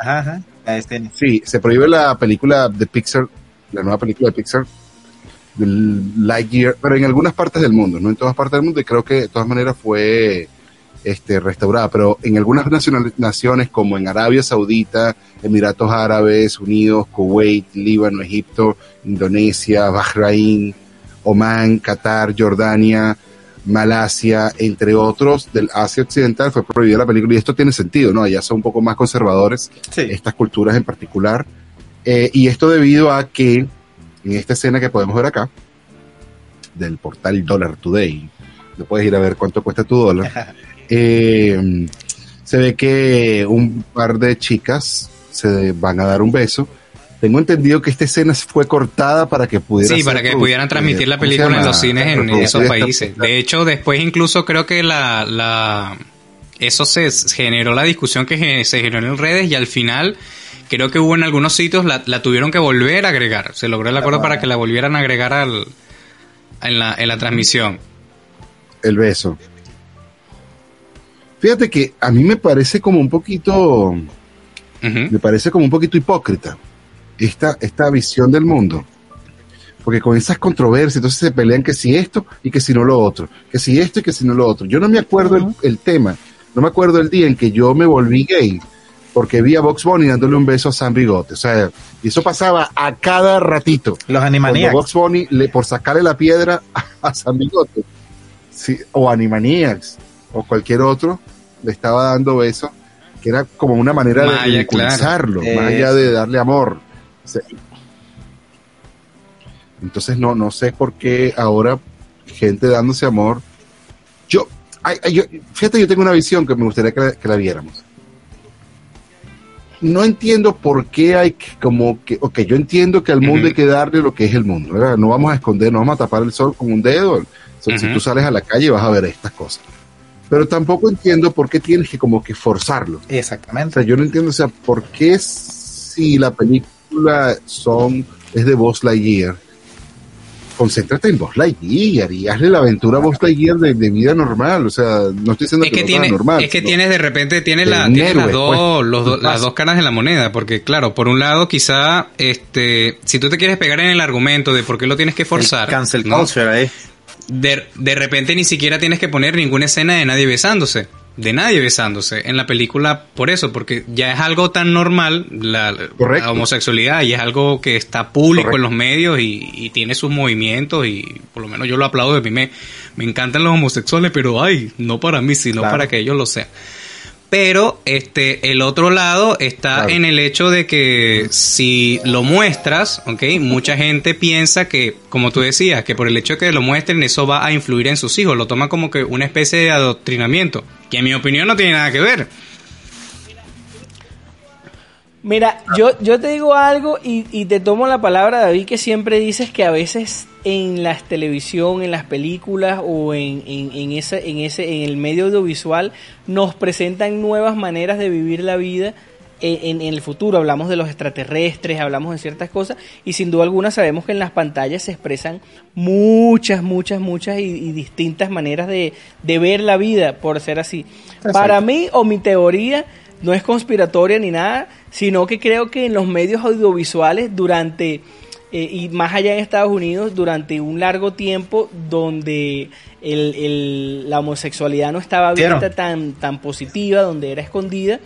Ajá, ajá. La de. Sí, se prohíbe la película de Pixar, la nueva película de Pixar, Lightyear, pero en algunas partes del mundo, no en todas partes del mundo, y creo que de todas maneras fue este, restaurada, pero en algunas naciones como en Arabia Saudita, Emiratos Árabes Unidos, Kuwait, Líbano, Egipto, Indonesia, Bahrein, Omán, Qatar, Jordania, Malasia, entre otros, del Asia Occidental, fue prohibida la película, y esto tiene sentido, ¿no? Allá son un poco más conservadores, Sí. estas culturas en particular. Eh, y esto debido a que en esta escena que podemos ver acá, del portal Dollar Today, le puedes ir a ver cuánto cuesta tu dólar, eh, se ve que un par de chicas se van a dar un beso. Tengo entendido que esta escena fue cortada para que pudiera Sí, para que pudieran transmitir eh, la ¿cómo se película en los cines en, esos países. De hecho, después incluso creo que la, la eso se generó la discusión que se generó en redes y al final creo que hubo en algunos sitios la, la tuvieron que volver a agregar. Se logró el acuerdo para que la volvieran a agregar al, en, la, en la transmisión. el beso. Fíjate que a mí me parece como un poquito, me parece como un poquito hipócrita esta, esta visión del mundo. Porque con esas controversias, entonces se pelean que si esto y que si no lo otro, que si esto y que si no lo otro. Yo no me acuerdo el, el tema, no me acuerdo el día en que yo me volví gay, porque vi a Box Bunny dándole un beso a San Bigote. O sea, y eso pasaba a cada ratito. Los Cuando Animaniacs. Box Bunny, le, por sacarle la piedra a, a San Bigote, sí, o Animaniacs, o cualquier otro, le estaba dando besos, que era como una manera Maya, de ridiculizarlo, claro. más allá de darle amor. O sea, entonces no, no sé por qué ahora gente dándose amor. Yo, ay, ay, yo- fíjate, yo tengo una visión que me gustaría que la, que la viéramos. No entiendo por qué hay que, como que, ok, yo entiendo que al mundo hay que darle lo que es el mundo, ¿verdad? No vamos a esconder, no vamos a tapar el sol con un dedo. O sea, Si tú sales a la calle vas a ver estas cosas. Pero tampoco entiendo por qué tienes que como que forzarlo. O Exactamente. sea, yo no entiendo, o sea, ¿por qué si la película son, es de Buzz Lightyear? Concéntrate en Buzz Lightyear y hazle la aventura a Buzz Lightyear de, de vida normal. O sea, no estoy diciendo Es que, que, no tiene, sea normal. es que tienes de repente, tienes, de la, tienes las, héroe, dos, pues. los do- las dos caras de la moneda, porque claro, por un lado quizá, este, si tú te quieres pegar en el argumento de por qué lo tienes que forzar, El cancel ¿no? culture ahí. De, de repente ni siquiera tienes que poner ninguna escena de nadie besándose. De nadie besándose en la película por eso, porque ya es algo tan normal la, homosexualidad y es algo que está público Correcto. en los medios y, y tiene sus movimientos y por lo menos yo lo aplaudo de mí me, me encantan los homosexuales, pero ay, no para mí, sino Claro. para que ellos lo sean. Pero este el otro lado está Claro. en el hecho de que si lo muestras, ¿ok? Mucha gente piensa que, como tú decías, que por el hecho de que lo muestren eso va a influir en sus hijos, lo toma como que una especie de adoctrinamiento, que en mi opinión no tiene nada que ver. Mira, yo, yo te digo algo y, y te tomo la palabra, David, que siempre dices que a veces en la televisión, en las películas o en, en, en ese, en, ese, en el medio audiovisual nos presentan nuevas maneras de vivir la vida en, en- en el futuro. Hablamos de los extraterrestres, hablamos de ciertas cosas y sin duda alguna sabemos que en las pantallas se expresan muchas, muchas, muchas y, y distintas maneras de, de ver la vida, por ser así. Para mí o mi teoría no es conspiratoria ni nada, sino que creo que en los medios audiovisuales durante, eh, y más allá en Estados Unidos, durante un largo tiempo donde el, el- la homosexualidad no estaba ¿Vieron? vista tan, tan positiva, donde era escondida,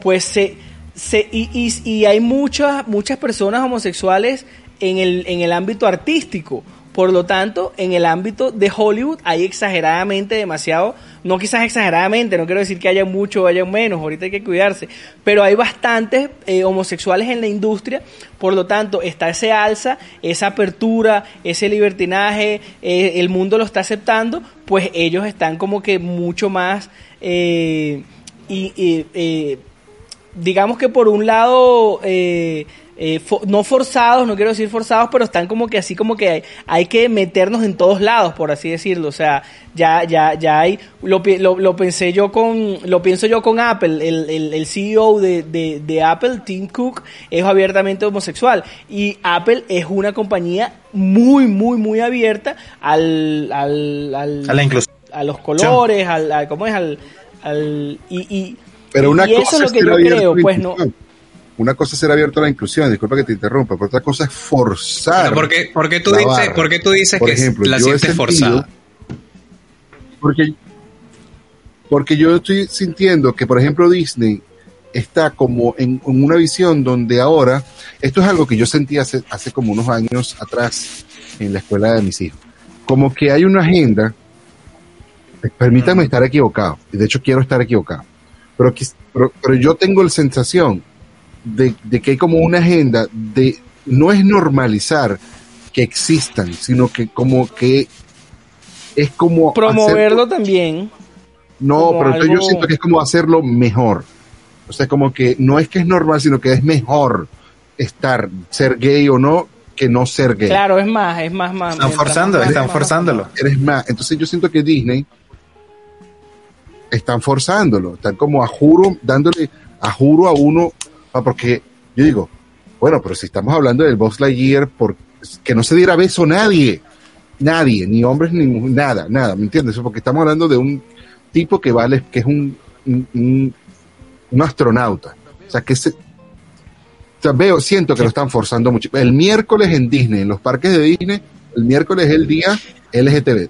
pues se... se y, y- y hay muchas, muchas personas homosexuales en el, en el ámbito artístico, Por lo tanto, en el ámbito de Hollywood hay exageradamente demasiado, no quizás exageradamente, no quiero decir que haya mucho o haya menos, ahorita hay que cuidarse, pero hay bastantes eh, homosexuales en la industria, por lo tanto, está ese alza, esa apertura, ese libertinaje, eh, el mundo lo está aceptando, pues ellos están como que mucho más... Eh, y, digamos que por un lado eh, fo- no forzados, no quiero decir forzados, pero están como que así como que hay, hay que meternos en todos lados, por así decirlo. O sea, ya, ya, ya hay, lo, lo, lo pensé yo con, lo pienso yo con Apple, el, el, el CEO de, de, de Apple, Tim Cook, es abiertamente homosexual. Y Apple es una compañía muy, muy, muy abierta al, al, al- A la inclusión. a los colores, al, al- ¿cómo es? Al, al, y, y, Pero una y cosa eso es lo que yo creo, pues no. inclusión. Una cosa es ser abierto a la inclusión, disculpa que te interrumpa, pero otra cosa es forzar. Pero ¿por qué, por qué tú dices, barra. por qué tú dices Por que la sientes sentido- forzada? Porque, porque yo estoy sintiendo que, por ejemplo, Disney está como en, en una visión donde ahora, esto es algo que yo sentí hace, hace como unos años atrás en la escuela de mis hijos, como que hay una agenda, permítanme estar equivocado, y de hecho quiero estar equivocado, pero, pero, pero yo tengo la sensación de, de que hay como una agenda de, no es normalizar que existan, sino que como que es como promoverlo también. no, pero entonces yo algo- siento que es como hacerlo mejor. O sea, como que no es que es normal, sino que es mejor estar, ser gay o no, que no ser gay. Claro, es más, es más, más. Están forzando, más- están más- forzándolo. Eres más. Entonces yo siento que Disney están forzándolo, están como a juro, dándole a juro a uno, ah, porque yo digo, bueno, pero si estamos hablando del Boss Lightyear, por, que no se diera beso nadie, nadie, ni hombres, ni nada, nada, ¿me entiendes? Porque estamos hablando de un tipo que vale, que es un, un, astronauta, o sea, que se, veo, siento que lo están forzando mucho. El miércoles en Disney, en los parques de Disney, el miércoles es el día LGTB.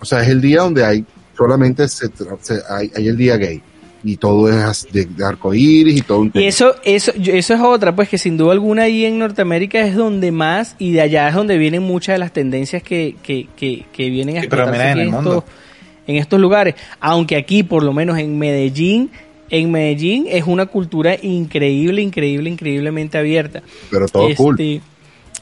O sea, es el día donde hay solamente se- hay, hay el día gay. Y todo es de, de arcoíris y todo un Y tema. eso, eso, yo- eso es otra, pues que sin duda alguna ahí en Norteamérica es donde más y de allá es donde vienen muchas de las tendencias que, que, que, que vienen a Sí, pero explotarse mira, en aquí el mundo. estos, en estos lugares. Aunque aquí, por lo menos en Medellín, en Medellín es una cultura increíble, increíble, increíblemente abierta. Pero todo cool. Este,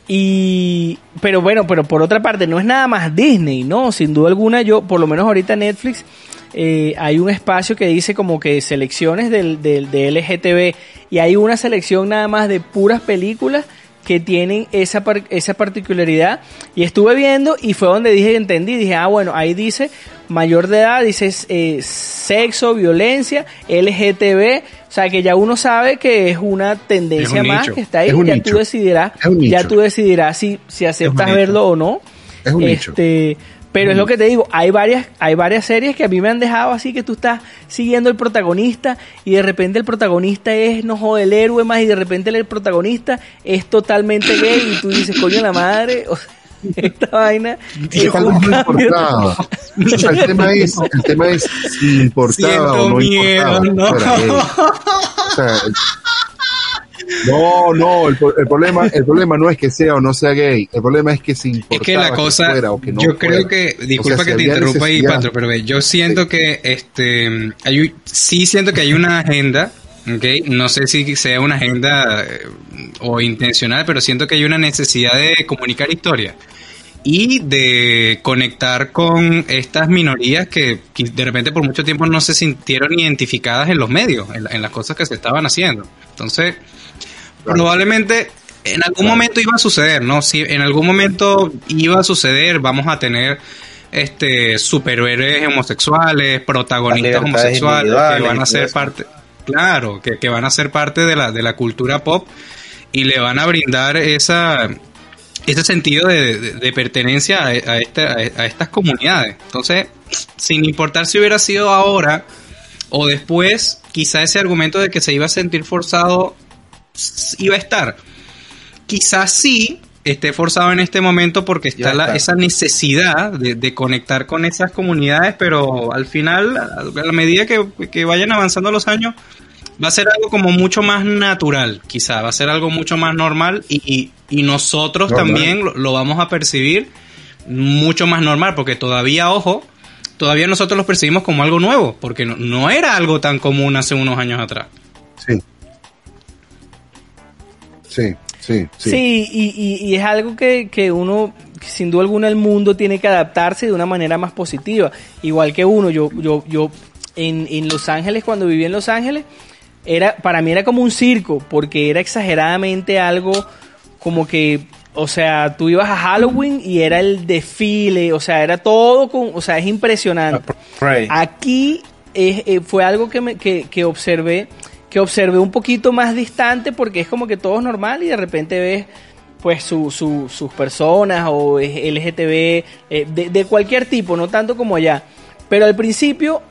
Y, pero bueno, pero por otra parte, no es nada más Disney, ¿no? Sin duda alguna, yo, por lo menos ahorita Netflix, eh, hay un espacio que dice como que selecciones del, del, de LGTB y hay una selección nada más de puras películas que tienen esa, par- esa particularidad y estuve viendo y fue donde dije, entendí, dije, ah, bueno, ahí dice mayor de edad, dice eh, sexo, violencia, LGTB, o sea que ya uno sabe que es una tendencia un más nicho. que está ahí, Es un ya nicho. tú decidirás, Es un ya tú decidirás si, si aceptas verlo o no. Es un nicho. Pero es lo que te digo, hay varias, hay varias series que a mí me han dejado así que tú estás siguiendo el protagonista y de repente el protagonista es, no jode, el héroe más y de repente el protagonista es totalmente gay y tú dices, coño la madre, o sea, esta vaina Y es vez no importaba. O sea, el tema es, el tema es si importaba o no miedo, importaba. no. O sea, no, no, el, el problema, el problema no es que sea o no sea gay, el problema es que si importaba Es que la cosa, fuera o que no yo creo fuera. que, disculpa O sea, si que te interrumpa ahí. Patro, pero ve, yo siento que este, hay, sí siento que hay una agenda, ¿ok? No sé si sea una agenda eh, o intencional, pero siento que hay una necesidad de comunicar historia y de conectar con estas minorías que, que de repente por mucho tiempo no se sintieron identificadas en los medios, en, en las cosas que se estaban haciendo. Entonces, probablemente en algún Claro. momento iba a suceder, ¿no? Si en algún momento iba a suceder, vamos a tener este superhéroes homosexuales, protagonistas homosexuales que van a ser parte, claro, que, que van a ser parte de la, de la cultura pop y le van a brindar esa ese sentido de, de- de pertenencia a, a esta- a estas comunidades. Entonces, sin importar si hubiera sido ahora o después, quizá ese argumento de que se iba a sentir forzado iba a estar. Quizás sí esté forzado en este momento porque está, la- esa necesidad de, de conectar con esas comunidades, pero al final, a la medida que, que vayan avanzando los años, va a ser algo como mucho más natural, quizá, va a ser algo mucho más normal y, y- y nosotros Normal. también lo, lo vamos a percibir mucho más normal, porque todavía, ojo, todavía nosotros los percibimos como algo nuevo, porque no, no era algo tan común hace unos años atrás. Sí. Sí, sí, sí. Sí, y, y- y es algo que, que uno, sin duda alguna, el mundo tiene que adaptarse de una manera más positiva. Igual que uno, yo, yo, yo en, en Los Ángeles, cuando viví en Los Ángeles, era, para mí era como un circo, porque era exageradamente algo como que, o sea, tú ibas a Halloween y era el desfile, o sea, era todo con, o sea, es impresionante. Pray. Aquí es, eh, fue algo que, me, que, que observé, que observé un poquito más distante porque es como que todo es normal y de repente ves pues su, su- sus personas o LGTB eh, de, de cualquier tipo, no tanto como allá. Pero al principio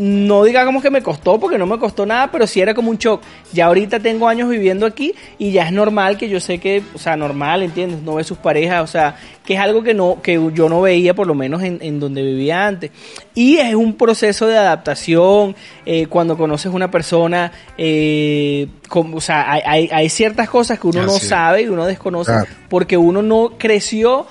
no digamos que me costó porque no me costó nada, pero sí era como un shock. Ya ahorita tengo años viviendo aquí y ya es normal que yo sé que, o sea, normal, ¿entiendes? No ve sus parejas, o sea, que es algo que no que yo no veía por lo menos en, en donde vivía antes. Y es un proceso de adaptación, eh, cuando conoces una persona, eh, como- o sea, hay, hay- hay ciertas cosas que uno no Así sabe y uno desconoce Claro. porque uno no creció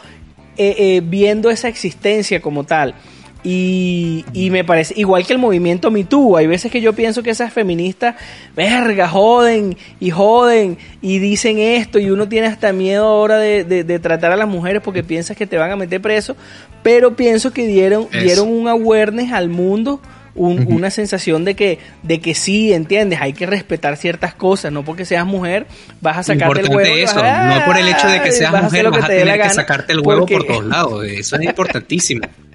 eh, eh, viendo esa existencia como tal. Y, y me parece, igual que el movimiento Me Too, hay veces que yo pienso que esas feministas, verga, joden y joden y dicen esto y uno tiene hasta miedo ahora de, de- de tratar a las mujeres porque piensas que te van a meter preso, pero pienso que dieron, Eso. dieron un awareness al mundo, un- una sensación de que, de que sí, entiendes, hay que respetar ciertas cosas, no porque seas mujer vas a sacarte el huevo. vas eso, a- no por el hecho de que seas vas mujer vas a tener que sacarte el huevo porque- por todos lados, eso es importantísimo.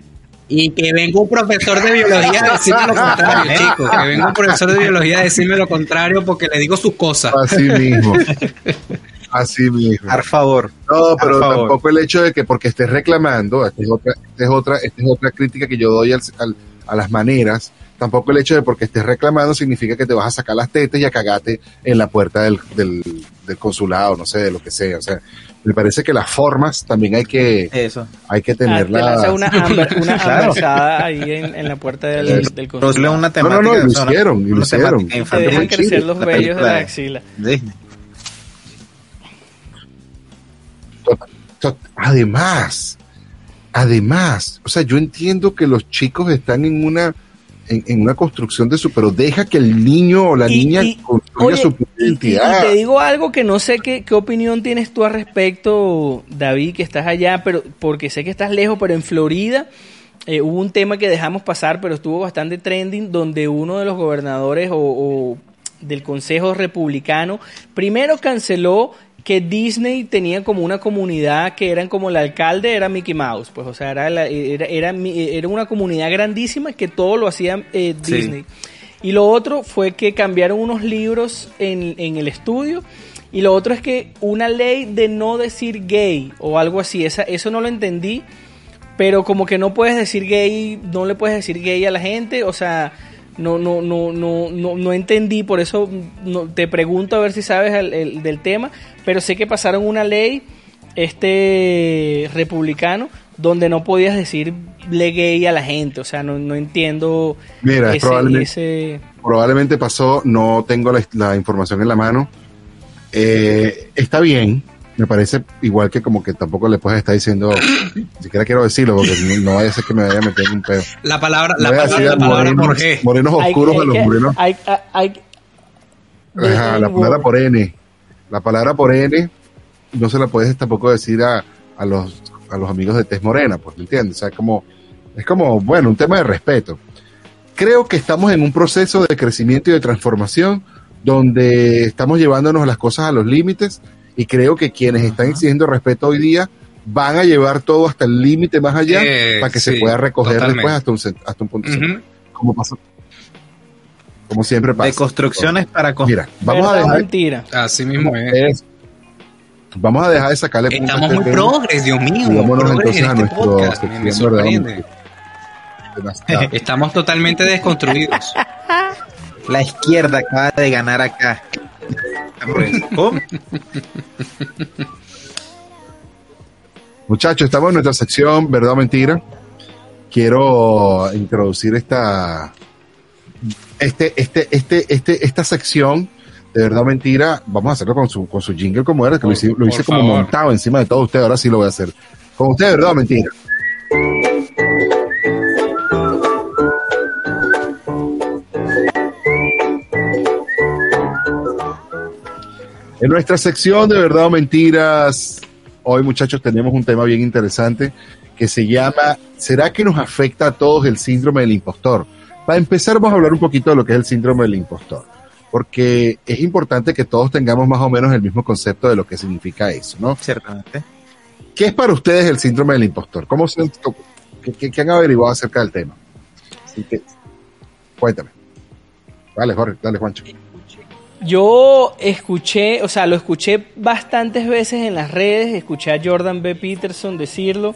Y que venga un profesor de biología a decirme lo contrario, chicos, que venga un profesor de biología a decirme lo contrario porque le digo sus cosas. Así mismo. Así mismo. Por favor. No, pero favor. tampoco el hecho de que porque estés reclamando, esta es otra, esta es otra, esta es otra crítica que yo doy al- al- a las maneras, tampoco el hecho de porque estés reclamando significa que te vas a sacar las tetas y a cagarte en la puerta del, del, del consulado, no sé, de lo que sea. O sea, me parece que las formas también hay que, Eso. hay que Ah, te tenerlas. lanza una, amber- una Claro. ambersada ahí en, en la puerta del, consulado. una no, no, y lo hicieron, lo una hicieron. temática Te dejan crecer los vellos de la axila. Disney. Además, además, o sea, yo entiendo que los chicos están en una en, en una construcción de su, pero deja que el niño o la Y- niña y- construya oye, su propia y- y- identidad. Y, te digo algo que no sé qué, qué opinión tienes tú al respecto, David, que estás allá, pero porque sé que estás lejos, pero en Florida eh, hubo un tema que dejamos pasar, pero estuvo bastante trending, donde uno de los gobernadores o, o del Consejo Republicano primero canceló que Disney tenía como una comunidad que eran como el alcalde era Mickey Mouse, pues o sea, era, la- era, era, era una comunidad grandísima que todo lo hacía eh, Sí. Disney. Y lo otro fue que cambiaron unos libros en, en el estudio. Y lo otro es que una ley de no decir gay o algo así, esa, eso no lo entendí. Pero como que no puedes decir gay, no le puedes decir gay a la gente, o sea, no, no, no, no, no, no entendí, por eso no, te pregunto a ver si sabes el- el- del tema, pero sé que pasaron una ley, este republicano, donde no podías decirle gay a la gente, o sea, no, no entiendo Mira, es ese, probablemente- ese- Probablemente pasó, no tengo la, la información en la mano. Eh, está bien, me parece igual que como que tampoco le puedes estar diciendo, ni siquiera quiero decirlo porque no, no vaya a ser que me vaya a meter en un pedo. La palabra, la palabra, decir la a palabra morenos, por G. morenos hay- oscuros a los que- morenos. hay- hay- hay- Ajá, la palabra por N. La palabra por N no se la puedes tampoco decir a, a los a los amigos de Tez Morena, pues, ¿me entiendes? O sea, como, es como, bueno, un tema de respeto. Creo que estamos en un proceso de crecimiento y de transformación donde estamos llevándonos las cosas a los límites y creo que quienes están exigiendo respeto hoy día van a llevar todo hasta el límite más allá Eh, para que se pueda recoger totalmente. después hasta un, hasta un punto. Ujú. como pasa. Como siempre pasa. De construcciones para construir. Mira, vamos a verdad dejar mentira. Así mismo es. es- vamos a dejar de sacarle Estamos este muy progres, Dios mío. Y vámonos progres entonces en a este. Estamos totalmente desconstruidos. La izquierda acaba de ganar acá. ¿Cómo? Muchachos, estamos en nuestra sección ¿Verdad o Mentira? Quiero introducir esta este, este, este, este, esta sección de verdad o mentira. Vamos a hacerlo con su, con su jingle como era, que lo hice, lo hice como favor. montado encima de todo usted. Ahora sí lo voy a hacer. Con usted, ¿verdad o mentira? En nuestra sección de verdad o mentiras, hoy muchachos tenemos un tema bien interesante que se llama ¿Será que nos afecta a todos el síndrome del impostor? Para empezar vamos a hablar un poquito de lo que es el síndrome del impostor, porque es importante que todos tengamos más o menos el mismo concepto de lo que significa eso, ¿no? Ciertamente. ¿Qué es para ustedes el síndrome del impostor? ¿Cómo se, qué, qué- qué han averiguado acerca del tema? Así que, cuéntame. Dale, Jorge, dale, Juancho. Yo escuché, o sea, lo escuché bastantes veces en las redes, escuché a Jordan B. Peterson decirlo.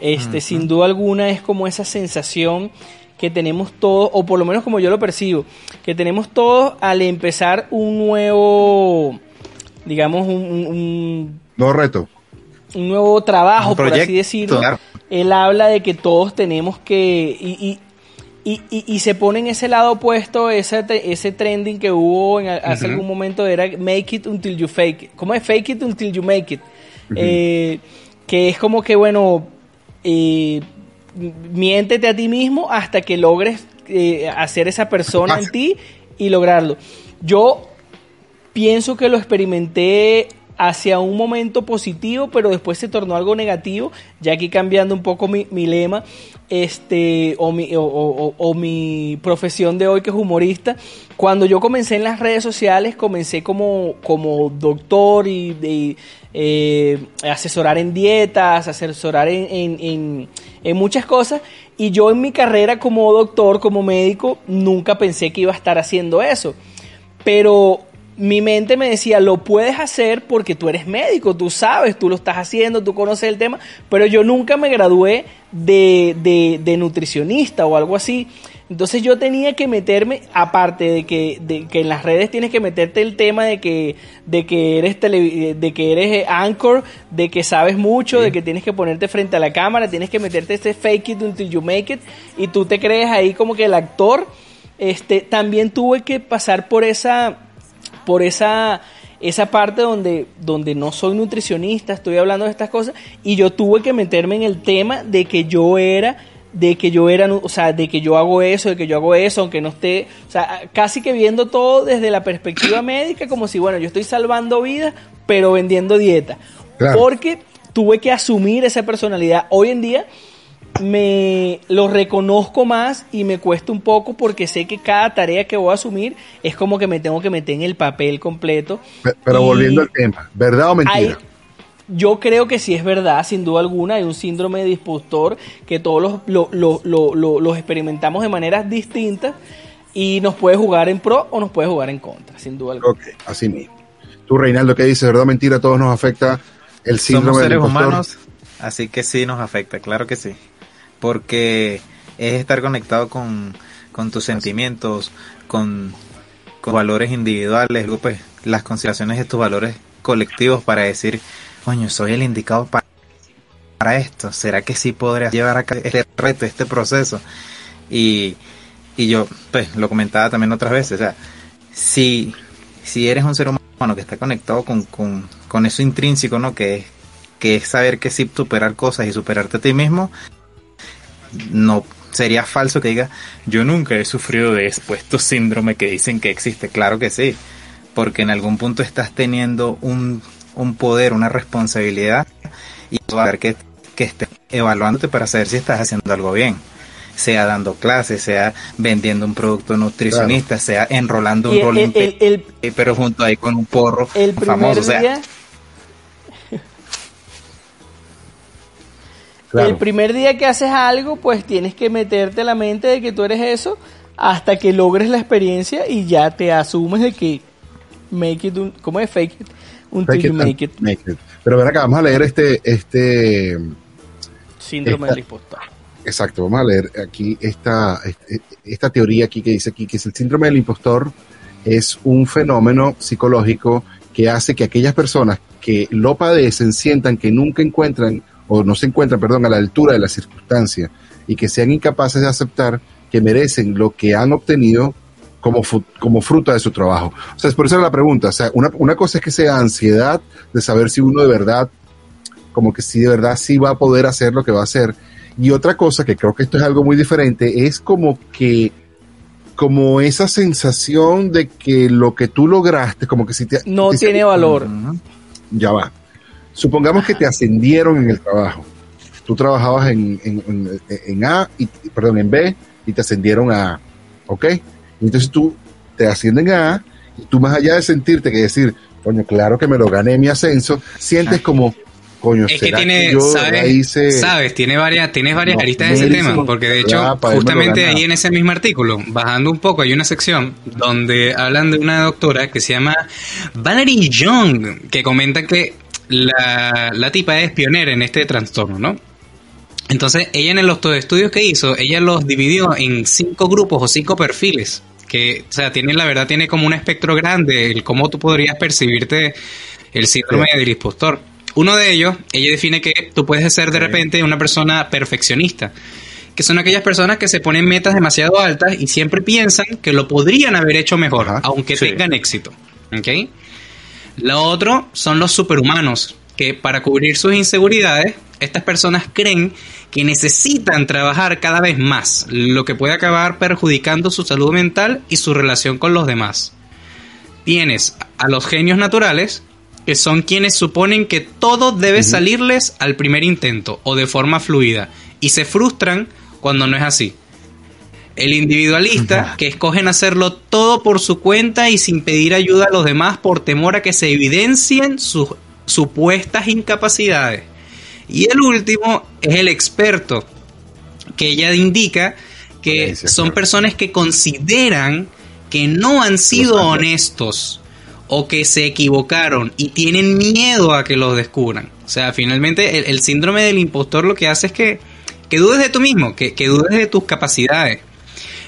Este, sin duda alguna es como esa sensación que tenemos todos, o por lo menos como yo lo percibo, que tenemos todos al empezar un nuevo, digamos, un, un- No reto. un nuevo trabajo, Un por así decirlo. claro. Él habla de que todos tenemos que... Y, y, y, y- y se pone en ese lado opuesto ese, ese trending que hubo en, hace algún momento, era make it until you fake it. ¿Cómo es fake it until you make it? Eh, que es como que, bueno, eh, miéntete a ti mismo hasta que logres eh, hacer esa persona en ti y lograrlo. Yo pienso que lo experimenté hacia un momento positivo, pero después se tornó algo negativo, ya aquí cambiando un poco mi, mi lema, este, o mi, o, mi profesión de hoy que es humorista. Cuando yo comencé en las redes sociales, comencé como, como doctor y, y, eh, asesorar en dietas, asesorar en, en- en- en muchas cosas. Y yo en mi carrera como doctor, como médico, nunca pensé que iba a estar haciendo eso. Pero mi mente me decía, lo puedes hacer porque tú eres médico, tú sabes, tú lo estás haciendo, tú conoces el tema, pero yo nunca me gradué de, de- de nutricionista o algo así. Entonces yo tenía que meterme, aparte de que, de que en las redes tienes que meterte el tema de que, de que eres tele- de que eres eh, anchor, de que sabes mucho, de que tienes que ponerte frente a la cámara, tienes que meterte este fake it until you make it, y tú te crees ahí como que el actor. Este, también tuve que pasar por esa, por esa, esa parte donde, donde no soy nutricionista, estoy hablando de estas cosas, y yo tuve que meterme en el tema de que yo era, de que yo era, o sea, de que yo hago eso, de que yo hago eso, aunque no esté, o sea, casi que viendo todo desde la perspectiva médica, como si, bueno, yo estoy salvando vidas, pero vendiendo dieta. Claro. Porque tuve que asumir esa personalidad. Hoy en día me lo reconozco más y me cuesta un poco porque sé que cada tarea que voy a asumir es como que me tengo que meter en el papel completo. Pe- Pero volviendo al tema, ¿verdad o mentira? hay- yo creo que sí es verdad, sin duda alguna, hay un síndrome de impostor que todos los, lo- lo- lo- lo- los experimentamos de maneras distintas y nos puede jugar en pro o nos puede jugar en contra, sin duda alguna. Ok, así mismo. Tú, Reinaldo, ¿qué dices? ¿Verdad o mentira? ¿A todos nos afecta el síndrome Somos del seres impostor? humanos, así que sí nos afecta, claro que sí. Porque es estar conectado con, con tus sentimientos, con, con valores individuales, luego, pues las consideraciones de tus valores colectivos para decir, coño, soy el indicado para, para esto. ¿Será que sí podré llevar a cabo este reto, este proceso? Y, y yo, pues, lo comentaba también otras veces, o sea, si, si eres un ser humano que está conectado con, con, con eso intrínseco, ¿no? Que es, que es saber que sí superar cosas y superarte a ti mismo, no sería falso que diga, yo nunca he sufrido de expuesto síndrome que dicen que existe. Claro que sí, porque en algún punto estás teniendo un, un poder, una responsabilidad y va a haber que, que estés evaluándote para saber si estás haciendo algo bien. Sea dando clases, sea vendiendo un producto nutricionista, sea enrolando un el, rol el- pero junto ahí con un porro el famoso. O sea, Claro. el primer día que haces algo, pues tienes que meterte la mente de que tú eres eso hasta que logres la experiencia y ya te asumes de que make it, un, ¿cómo es fake it? Until Fake you it make it. make it. Pero ven acá, vamos a leer este, este, Síndrome Esta- del impostor. exacto, vamos a leer aquí esta, este- esta teoría aquí que dice aquí que es el síndrome del impostor es un fenómeno psicológico que hace que aquellas personas que lo padecen sientan que nunca encuentran o no se encuentran, perdón, a la altura de la circunstancia y que sean incapaces de aceptar que merecen lo que han obtenido como, como fruto de su trabajo. O sea, es por eso la pregunta. O sea, una, una cosa es que sea ansiedad de saber si uno de verdad, como que si de verdad sí va a poder hacer lo que va a hacer. Y otra cosa, que creo que esto es algo muy diferente, es como que como esa sensación de que lo que tú lograste, como que si te... No tiene valor. Ya va. Supongamos que te ascendieron en el trabajo. Tú trabajabas en, en- en- en A, y, perdón, en B, y te ascendieron a A. ¿Ok? Entonces tú te ascienden a A, y tú más allá de sentirte que decir, coño, claro que me lo gané mi ascenso, sientes como, coño, Es que ¿será tiene, yo sabes, hice? sabes, tiene varias, tienes varias No, aristas de ese tema, porque de hecho, justamente ahí en ese mismo artículo, bajando un poco, hay una sección donde hablan de una doctora que se llama Valerie Young, que comenta que la, la tipa es pionera en este trastorno, ¿no? Entonces, ella en los estudios que hizo, ella los dividió en cinco grupos o cinco perfiles, que, o sea, tiene, la verdad, tiene como un espectro grande, el cómo tú podrías percibirte el síndrome del impostor. Uno de ellos, ella define que tú puedes ser de repente una persona perfeccionista, que son aquellas personas que se ponen metas demasiado altas y siempre piensan que lo podrían haber hecho mejor, Ajá, aunque sí. tengan éxito. ¿Ok? Lo otro son los superhumanos, que para cubrir sus inseguridades, estas personas creen que necesitan trabajar cada vez más, lo que puede acabar perjudicando su salud mental y su relación con los demás. Tienes a los genios naturales, que son quienes suponen que todo debe salirles al primer intento o de forma fluida, y se frustran cuando no es así. El individualista, que escogen hacerlo todo por su cuenta y sin pedir ayuda a los demás por temor a que se evidencien sus supuestas incapacidades. Y el último es el experto, que ella indica que son personas que consideran que no han sido honestos o que se equivocaron y tienen miedo a que los descubran. O sea, finalmente el, el síndrome del impostor lo que hace es que, que dudes de tú mismo, que, que dudes de tus capacidades.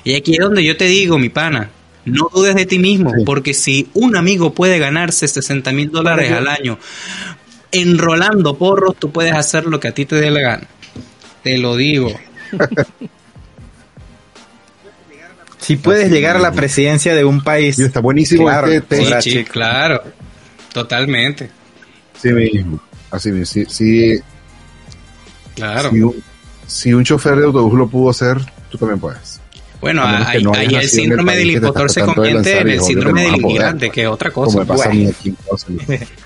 Y aquí es donde yo te digo, mi pana, no dudes de ti mismo, Sí. porque si un amigo puede ganarse 60 mil dólares al año enrolando porros, tú puedes hacer lo que a ti te dé la gana. Te lo digo. Si puedes llegar a la presidencia de un país, está buenísimo Claro, este Sí, sí, claro. Totalmente. Sí mismo. Así mismo. Si, si, Claro. si, un, si un chofer de autobús lo pudo hacer, tú también puedes. Bueno, ahí, no el síndrome del impostor se de convierte en el síndrome del poder, inmigrante, que es otra Como cosa. me pasa a mí Bueno. aquí en Estados Unidos.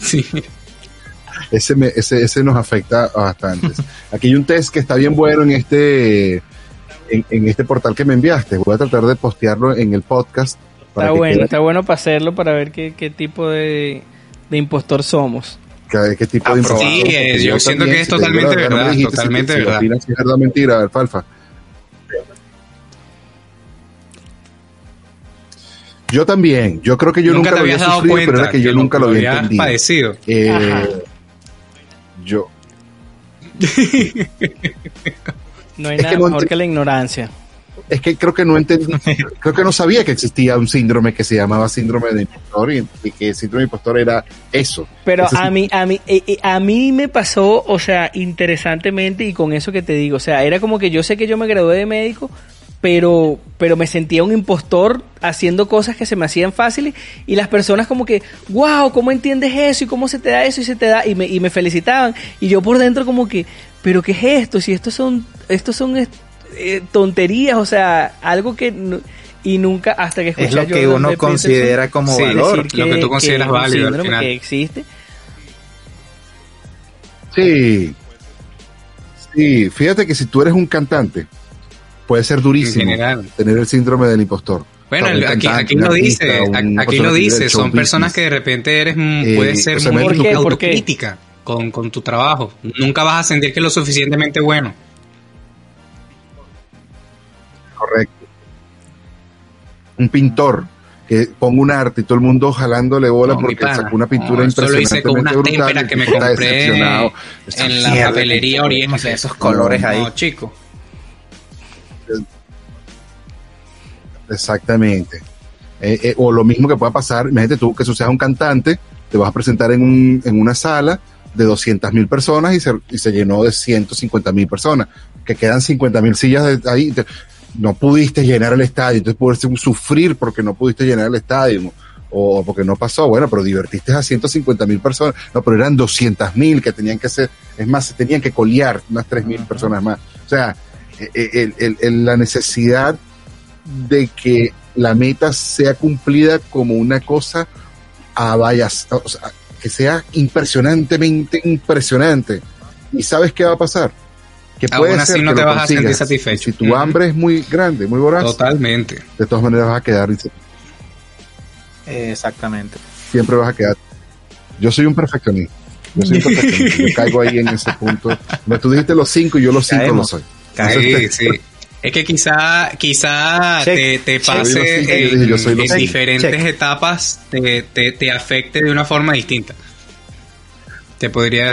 Sí. ese, me- ese, ese nos afecta bastante. Aquí hay un test que está bien bueno en este, en, en este portal que me enviaste. Voy a tratar de postearlo en el podcast. Para Está que bueno, quede- está bueno para hacerlo, para ver qué, qué tipo de, de impostor somos. Qué tipo de información. Sí, eh, yo siento también, que es totalmente no verdad, dijiste totalmente si verdad. opinas es verdad mentira, Alfalfa. Yo también. Yo creo que yo nunca, nunca te lo había dado sufrido, cuenta pero era que yo nunca lo había entendido. padecido. Eh, yo, No hay Es que nada no mejor que la ignorancia. Es que creo que no entendí, creo que no sabía que existía un síndrome que se llamaba síndrome de impostor y, y que el síndrome de impostor era eso. Pero Ese a sí- mí, a mí, eh, eh, a mí me pasó, o sea, interesantemente y con eso que te digo, o sea, era como que yo sé que yo me gradué de médico, pero, pero me sentía un impostor haciendo cosas que se me hacían fáciles y las personas como que, wow, ¿cómo entiendes eso? ¿Y cómo se te da eso? Y se te da, y me, y me felicitaban. Y yo por dentro como que, pero ¿qué es esto? Si estos son, estos son eh, tonterías, o sea, algo que... no- y nunca, hasta que escuché es lo que Jordan uno considera como Sí, valor. decir lo que tú consideras válido al final. que existe. Sí. Sí, fíjate que si tú eres un cantante, puede ser durísimo tener el síndrome del impostor. Bueno, aquí, aquí lo artista, dice, aquí lo dice, son personas business. que de repente eres, Eh, puedes ser o sea, muy ¿por qué? ¿Por qué? autocrítica con, con tu trabajo. Nunca vas a sentir que es lo suficientemente bueno. Correcto. Un pintor que ponga un arte y todo el mundo jalándole bola No, porque sacó una pintura No, hice con una brutal. témpera que me está compré en la papelería. Oriente. O sea, esos colores ahí. No, chico. Exactamente. Eh, eh, o lo mismo que pueda pasar, imagínate tú que tú seas un cantante, te vas a presentar en, un, en una sala de 200 mil personas y se, y se llenó de 150 mil personas, que quedan 50 mil sillas de- ahí, te- no pudiste llenar el estadio, entonces puedes sufrir porque no pudiste llenar el estadio o porque no pasó, bueno, pero divertiste a 150 mil personas, no, pero eran 200 mil que tenían que ser, es más, se tenían que colear unas 3 mil personas más. O sea, eh, eh, el- el- el- la necesidad de que la meta sea cumplida como una cosa a vayas, o sea, que sea impresionantemente impresionante. ¿Y sabes qué va a pasar? Que Aún así no que te vas a sentir satisfecho. Si tu hambre es muy grande, muy voraz, Totalmente. de todas maneras vas a quedar. Exactamente. siempre vas a quedar. Yo soy un perfeccionista. Yo soy un perfeccionista. Yo caigo ahí en ese punto. No, tú dijiste los cinco y yo los cinco lo Caemos. soy. Sí, sí. Es que quizá, quizá Check. te, pase yo en, dije, yo diferentes Check. etapas, te, te, te afecte de una forma distinta. Te podría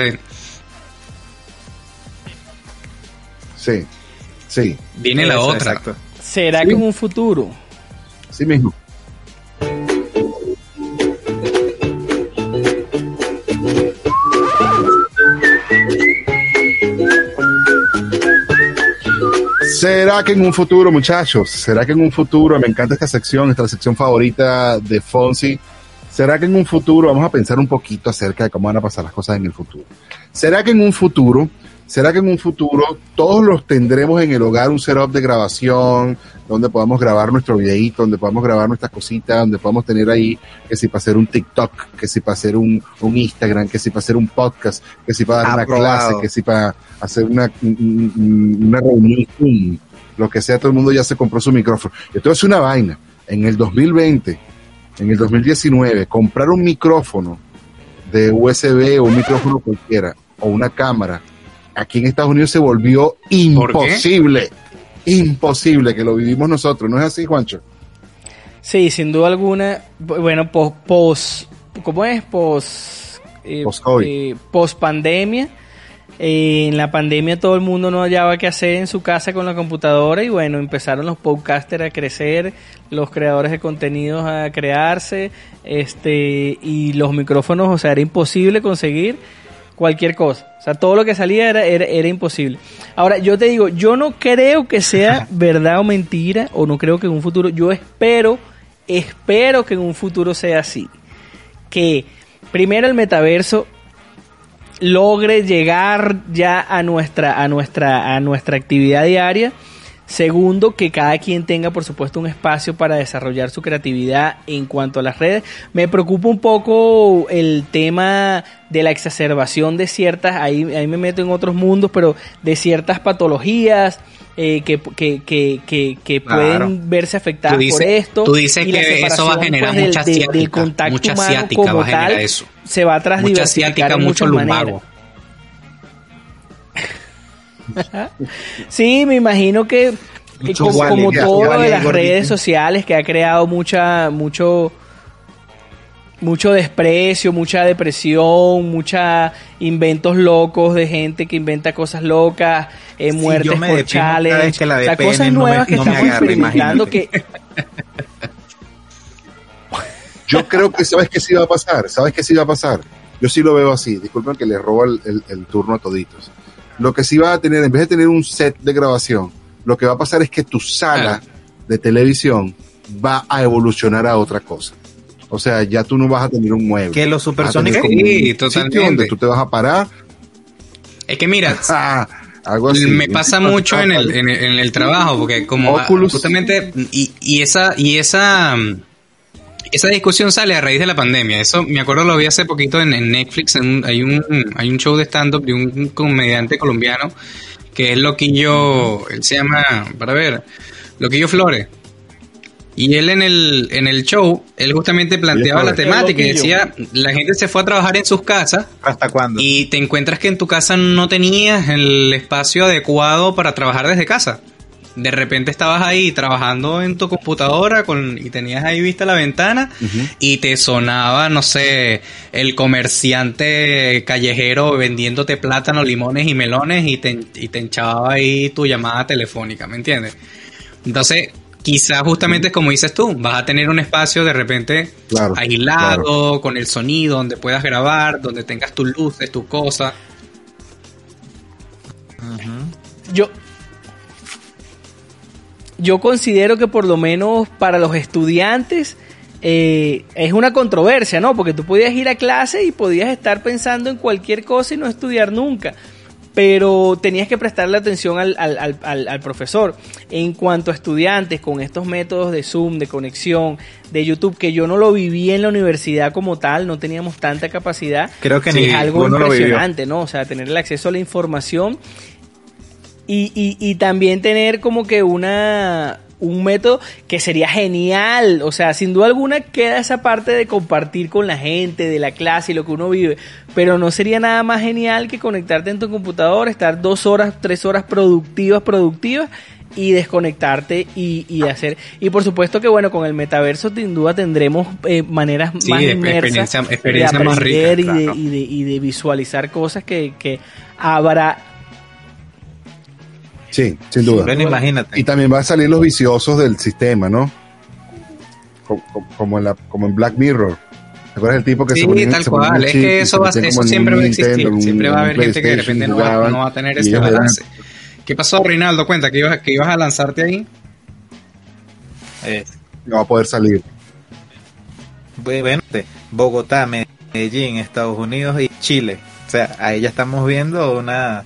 Sí, sí, Viene la Eso, otra. exacto. ¿Será Sí. que en un futuro sí mismo. ¿Será que en un futuro, muchachos? ¿Será que en un futuro, me encanta esta sección, esta sección favorita de Fonsi? ¿Será que en un futuro, vamos a pensar un poquito acerca de cómo van a pasar las cosas en el futuro? ¿Será que en un futuro, será que en un futuro todos los tendremos en el hogar un setup de grabación, donde podamos grabar nuestro videíto, donde podamos grabar nuestras cositas, donde podamos tener ahí que si para hacer un TikTok, que si para hacer un, un Instagram, que si para hacer un podcast, que si para dar una clase, que si para hacer una, un- un- una reunión, lo que sea, todo el mundo ya se compró su micrófono. Esto es una vaina. En el 2020, en el 2019, comprar un micrófono de USB o un micrófono cualquiera o una cámara aquí en Estados Unidos se volvió imposible. Imposible que lo vivimos nosotros. ¿No es así, Juancho? Sí, sin duda alguna. bu- Bueno, pos, pos ¿cómo es? Pos, eh, Post-COVID. eh, post pandemia. Eh, en la pandemia todo el mundo no hallaba qué hacer en su casa con la computadora y bueno, empezaron los podcasters a crecer, los creadores de contenidos a crearse, este y los micrófonos, o sea, era imposible conseguir cualquier cosa. O sea, todo lo que salía era, era, era imposible. Ahora, yo te digo, yo no creo que sea verdad o mentira, o no creo que en un futuro, yo espero, espero que en un futuro sea así. Que primero el metaverso logre llegar ya a nuestra, a nuestra, a nuestra actividad diaria. Segundo, que cada quien tenga, por supuesto, un espacio para desarrollar su creatividad en cuanto a las redes. Me preocupa un poco el tema de la exacerbación de ciertas, ahí, ahí me meto en otros mundos, pero de ciertas patologías eh, que, que, que, que, Claro. pueden verse afectadas dices- por esto. tú dices y que eso va a generar pues, mucha del- del asiática, contacto mucha humano como va a generar tal, eso. se va a Mucha asiática, mucho maneras. Sí, me imagino que, como, ya, todo de las gordito. redes sociales que ha creado mucha, mucho, mucho desprecio, mucha depresión, mucha inventos locos de gente que inventa cosas locas, eh, Sí, muertes por la o sea, VPN cosas no me- nuevas que no me estamos agarra, experimentando que Yo creo que sabes que sí va a pasar. ¿Sabes que sí va a pasar? Yo sí lo veo así. Disculpen que le robo el, el- el turno a toditos. Lo que sí va a tener, en vez de tener un set de grabación, lo que va a pasar es que tu sala de televisión va a evolucionar a otra cosa. O sea, ya tú no vas a tener un mueble. Que los supersónicos. Sí, totalmente. donde tú te vas a parar. Es que mira, ah, algo así. me pasa mucho en el, en el, en el trabajo, porque como Oculus. justamente, y, y esa, y esa, esa discusión sale a raíz de la pandemia. Eso me acuerdo lo vi hace poquito en, en Netflix. en hay un, hay un show de stand-up de un comediante colombiano que es Loquillo, él se llama, para ver, Loquillo Flores. Y él en el, en el show, él justamente planteaba la temática y decía, la gente se fue a trabajar en sus casas ¿Hasta cuándo? y te encuentras que en tu casa no tenías el espacio adecuado para trabajar desde casa. De repente estabas ahí trabajando en tu computadora con, y tenías ahí vista la ventana y te sonaba, no sé, el comerciante callejero vendiéndote plátanos, limones y melones y te, y te hinchaba ahí tu llamada telefónica, ¿me entiendes? Entonces, quizás justamente es como dices tú, vas a tener un espacio de repente Claro, aislado, con el sonido, donde puedas grabar, donde tengas tus luces, tus cosas. yo yo considero que por lo menos para los estudiantes eh, es una controversia, ¿no? Porque tú podías ir a clase y podías estar pensando en cualquier cosa y no estudiar nunca. pero tenías que prestarle atención al, al, al, al, profesor. En cuanto a estudiantes con estos métodos de Zoom, de conexión, de YouTube, que yo no lo viví en la universidad como tal, no teníamos tanta capacidad. Creo que es algo impresionante, ¿no? O sea, tener el acceso a la información y, y, y también tener como que una un método que sería genial. O sea, sin duda alguna queda esa parte de compartir con la gente, de la clase y lo que uno vive. Pero no sería nada más genial que conectarte en tu computador, estar dos horas, tres horas productivas, productivas y desconectarte y, hacer. Y por supuesto que bueno, con el metaverso sin duda tendremos eh, maneras más inmersas de aprender y, de, y, de, y, de, visualizar cosas que, que habrá Sí, sin duda. imagínate. Y también van a salir los viciosos del sistema, ¿no? Como, en, la, como en Black Mirror. ¿Te acuerdas del tipo que sí, se Sí, tal cual. Es que eso, va, eso siempre va a existir. siempre va a haber gente que de repente no va, no va, a tener ese balance. ¿Qué pasó, Rinaldo? Cuenta que ibas, que ibas a lanzarte ahí. Eh. No va a poder salir. Bueno, Bogotá, Medellín, Estados Unidos y Chile. O sea, ahí ya estamos viendo una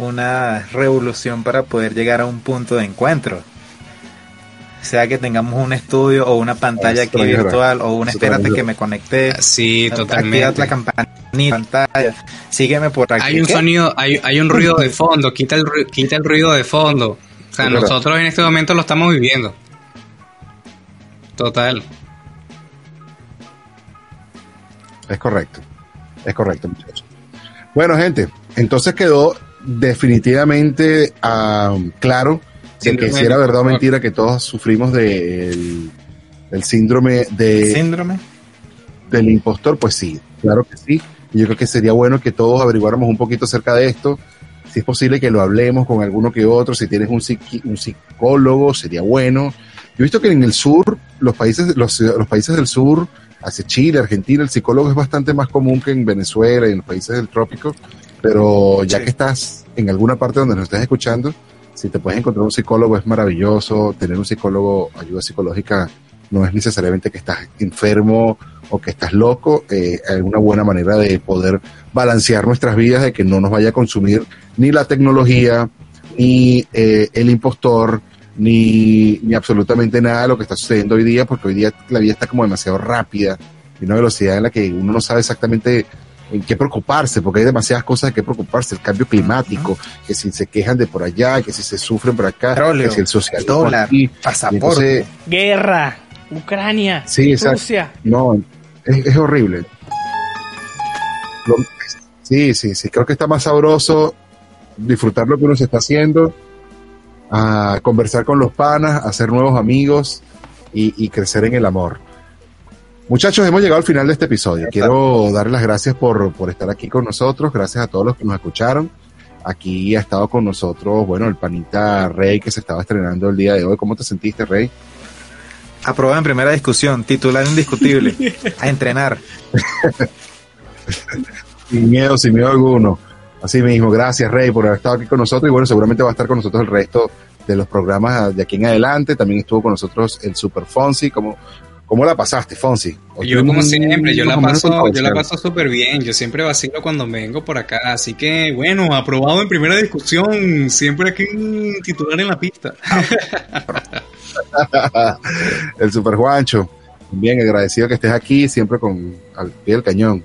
una revolución para poder llegar a un punto de encuentro. Sea que tengamos un estudio o una pantalla aquí virtual o una espérate que me conecte. Sí, totalmente. la campanita, pantalla. Sígueme por aquí. Hay un sonido, hay, hay un ruido de fondo, quita el, quita el ruido de fondo. O sea, nosotros en este momento lo estamos viviendo. Total. Es correcto. Es correcto, muchachos. Bueno, gente, entonces quedó definitivamente uh, claro que, que si era verdad o mentira que todos sufrimos del de síndrome de síndrome del impostor, pues sí, claro que sí. Yo creo que sería bueno que todos averiguáramos un poquito acerca de esto. Si es posible que lo hablemos con alguno que otro, si tienes un, un psicólogo, sería bueno. Yo he visto que en el sur, los países, los, los países del sur, hacia Chile, Argentina, el psicólogo es bastante más común que en Venezuela y en los países del trópico. Pero ya que estás en alguna parte donde nos estés escuchando, si te puedes encontrar un psicólogo es maravilloso. Tener un psicólogo, ayuda psicológica, no es necesariamente que estás enfermo o que estás loco. Eh, es una buena manera de poder balancear nuestras vidas, de que no nos vaya a consumir ni la tecnología, ni eh, el impostor, ni, ni absolutamente nada de lo que está sucediendo hoy día, porque hoy día la vida está como demasiado rápida y una velocidad en la que uno no sabe exactamente en qué preocuparse, porque hay demasiadas cosas de qué preocuparse, el cambio climático, que si se quejan de por allá, que si se sufren por acá, que si el socialismo dólar, pasaporte, guerra, Ucrania, sí, Rusia. No, es, horrible. sí, sí, sí, creo que está más sabroso disfrutar lo que uno se está haciendo, a conversar con los panas, hacer nuevos amigos y crecer en el amor. Muchachos, hemos llegado al final de este episodio. Quiero darles las gracias por, por estar aquí con nosotros. Gracias a todos los que nos escucharon. Aquí ha estado con nosotros, bueno, el panita Rey que se estaba estrenando el día de hoy. ¿Cómo te sentiste, Rey? Aprobado en primera discusión, titular indiscutible. a entrenar. sin miedo, sin miedo alguno. Así mismo, gracias Rey por haber estado aquí con nosotros y bueno, seguramente va a estar con nosotros el resto de los programas de aquí en adelante. También estuvo con nosotros el Super Fonsi, como ¿Cómo la pasaste, Fonsi? Yo como siempre, yo la paso, yo la paso súper bien, yo siempre vacilo cuando vengo por acá, así que bueno, aprobado en primera discusión, siempre aquí titular en la pista. el Super Juancho, bien agradecido que estés aquí, siempre con al pie del cañón.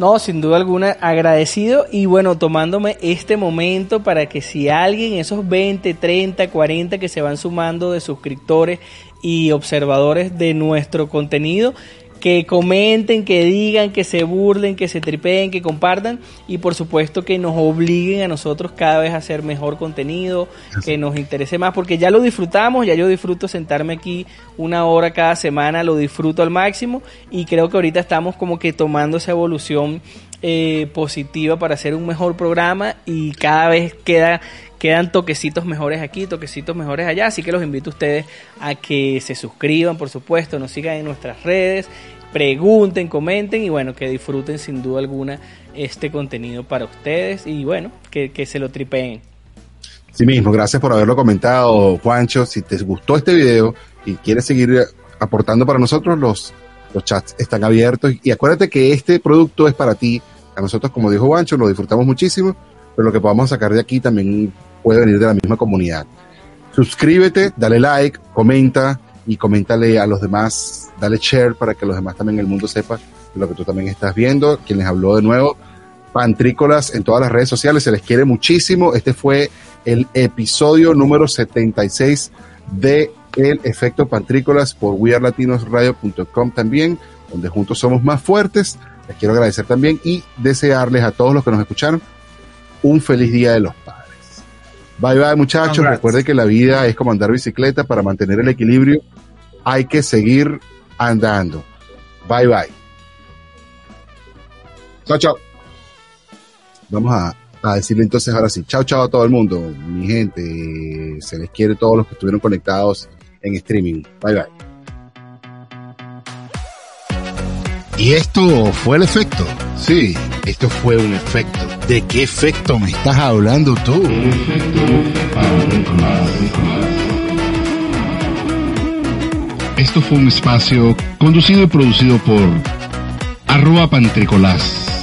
No, sin duda alguna, agradecido y bueno, tomándome este momento para que si alguien, esos 20, 30, 40 que se van sumando de suscriptores y observadores de nuestro contenido que comenten, que digan, que se burlen, que se tripeen, que compartan y por supuesto que nos obliguen a nosotros cada vez a hacer mejor contenido, que nos interese más, porque ya lo disfrutamos, ya yo disfruto sentarme aquí una hora cada semana, lo disfruto al máximo y creo que ahorita estamos como que tomando esa evolución eh, positiva para hacer un mejor programa y cada vez queda Quedan toquecitos mejores aquí, toquecitos mejores allá, así que los invito a ustedes a que se suscriban, por supuesto, nos sigan en nuestras redes, pregunten, comenten y bueno, que disfruten sin duda alguna este contenido para ustedes y bueno, que, se lo tripeen. Sí mismo, gracias por haberlo comentado, Juancho. Si te gustó este video y quieres seguir aportando para nosotros, los, los chats están abiertos. Y acuérdate que este producto es para ti, A nosotros, como dijo Bancho, lo disfrutamos muchísimo, pero lo que podamos sacar de aquí también puede venir de la misma comunidad. Suscríbete, dale like, comenta y coméntale a los demás, dale share para que los demás también en el mundo sepan lo que tú también estás viendo. Quien les habló de nuevo, Pantrícolas en todas las redes sociales, se les quiere muchísimo. Este fue el episodio número 76 de El Efecto Pantrícolas por wearlatinosradio.com también, donde juntos somos más fuertes. Les quiero agradecer también y desearles a todos los que nos escucharon un feliz día de los padres. Bye bye muchachos, Congrats. recuerden que la vida es como andar bicicleta, para mantener el equilibrio hay que seguir andando. Bye bye. Chao, chao. Vamos a, a decirle entonces ahora sí. Chao, chao a todo el mundo. Mi gente, se les quiere todos los que estuvieron conectados en streaming. Bye bye. Y esto fue el efecto. Sí, esto fue un efecto. ¿De qué efecto me estás hablando tú? Esto fue un espacio conducido y producido por arroba pantricolás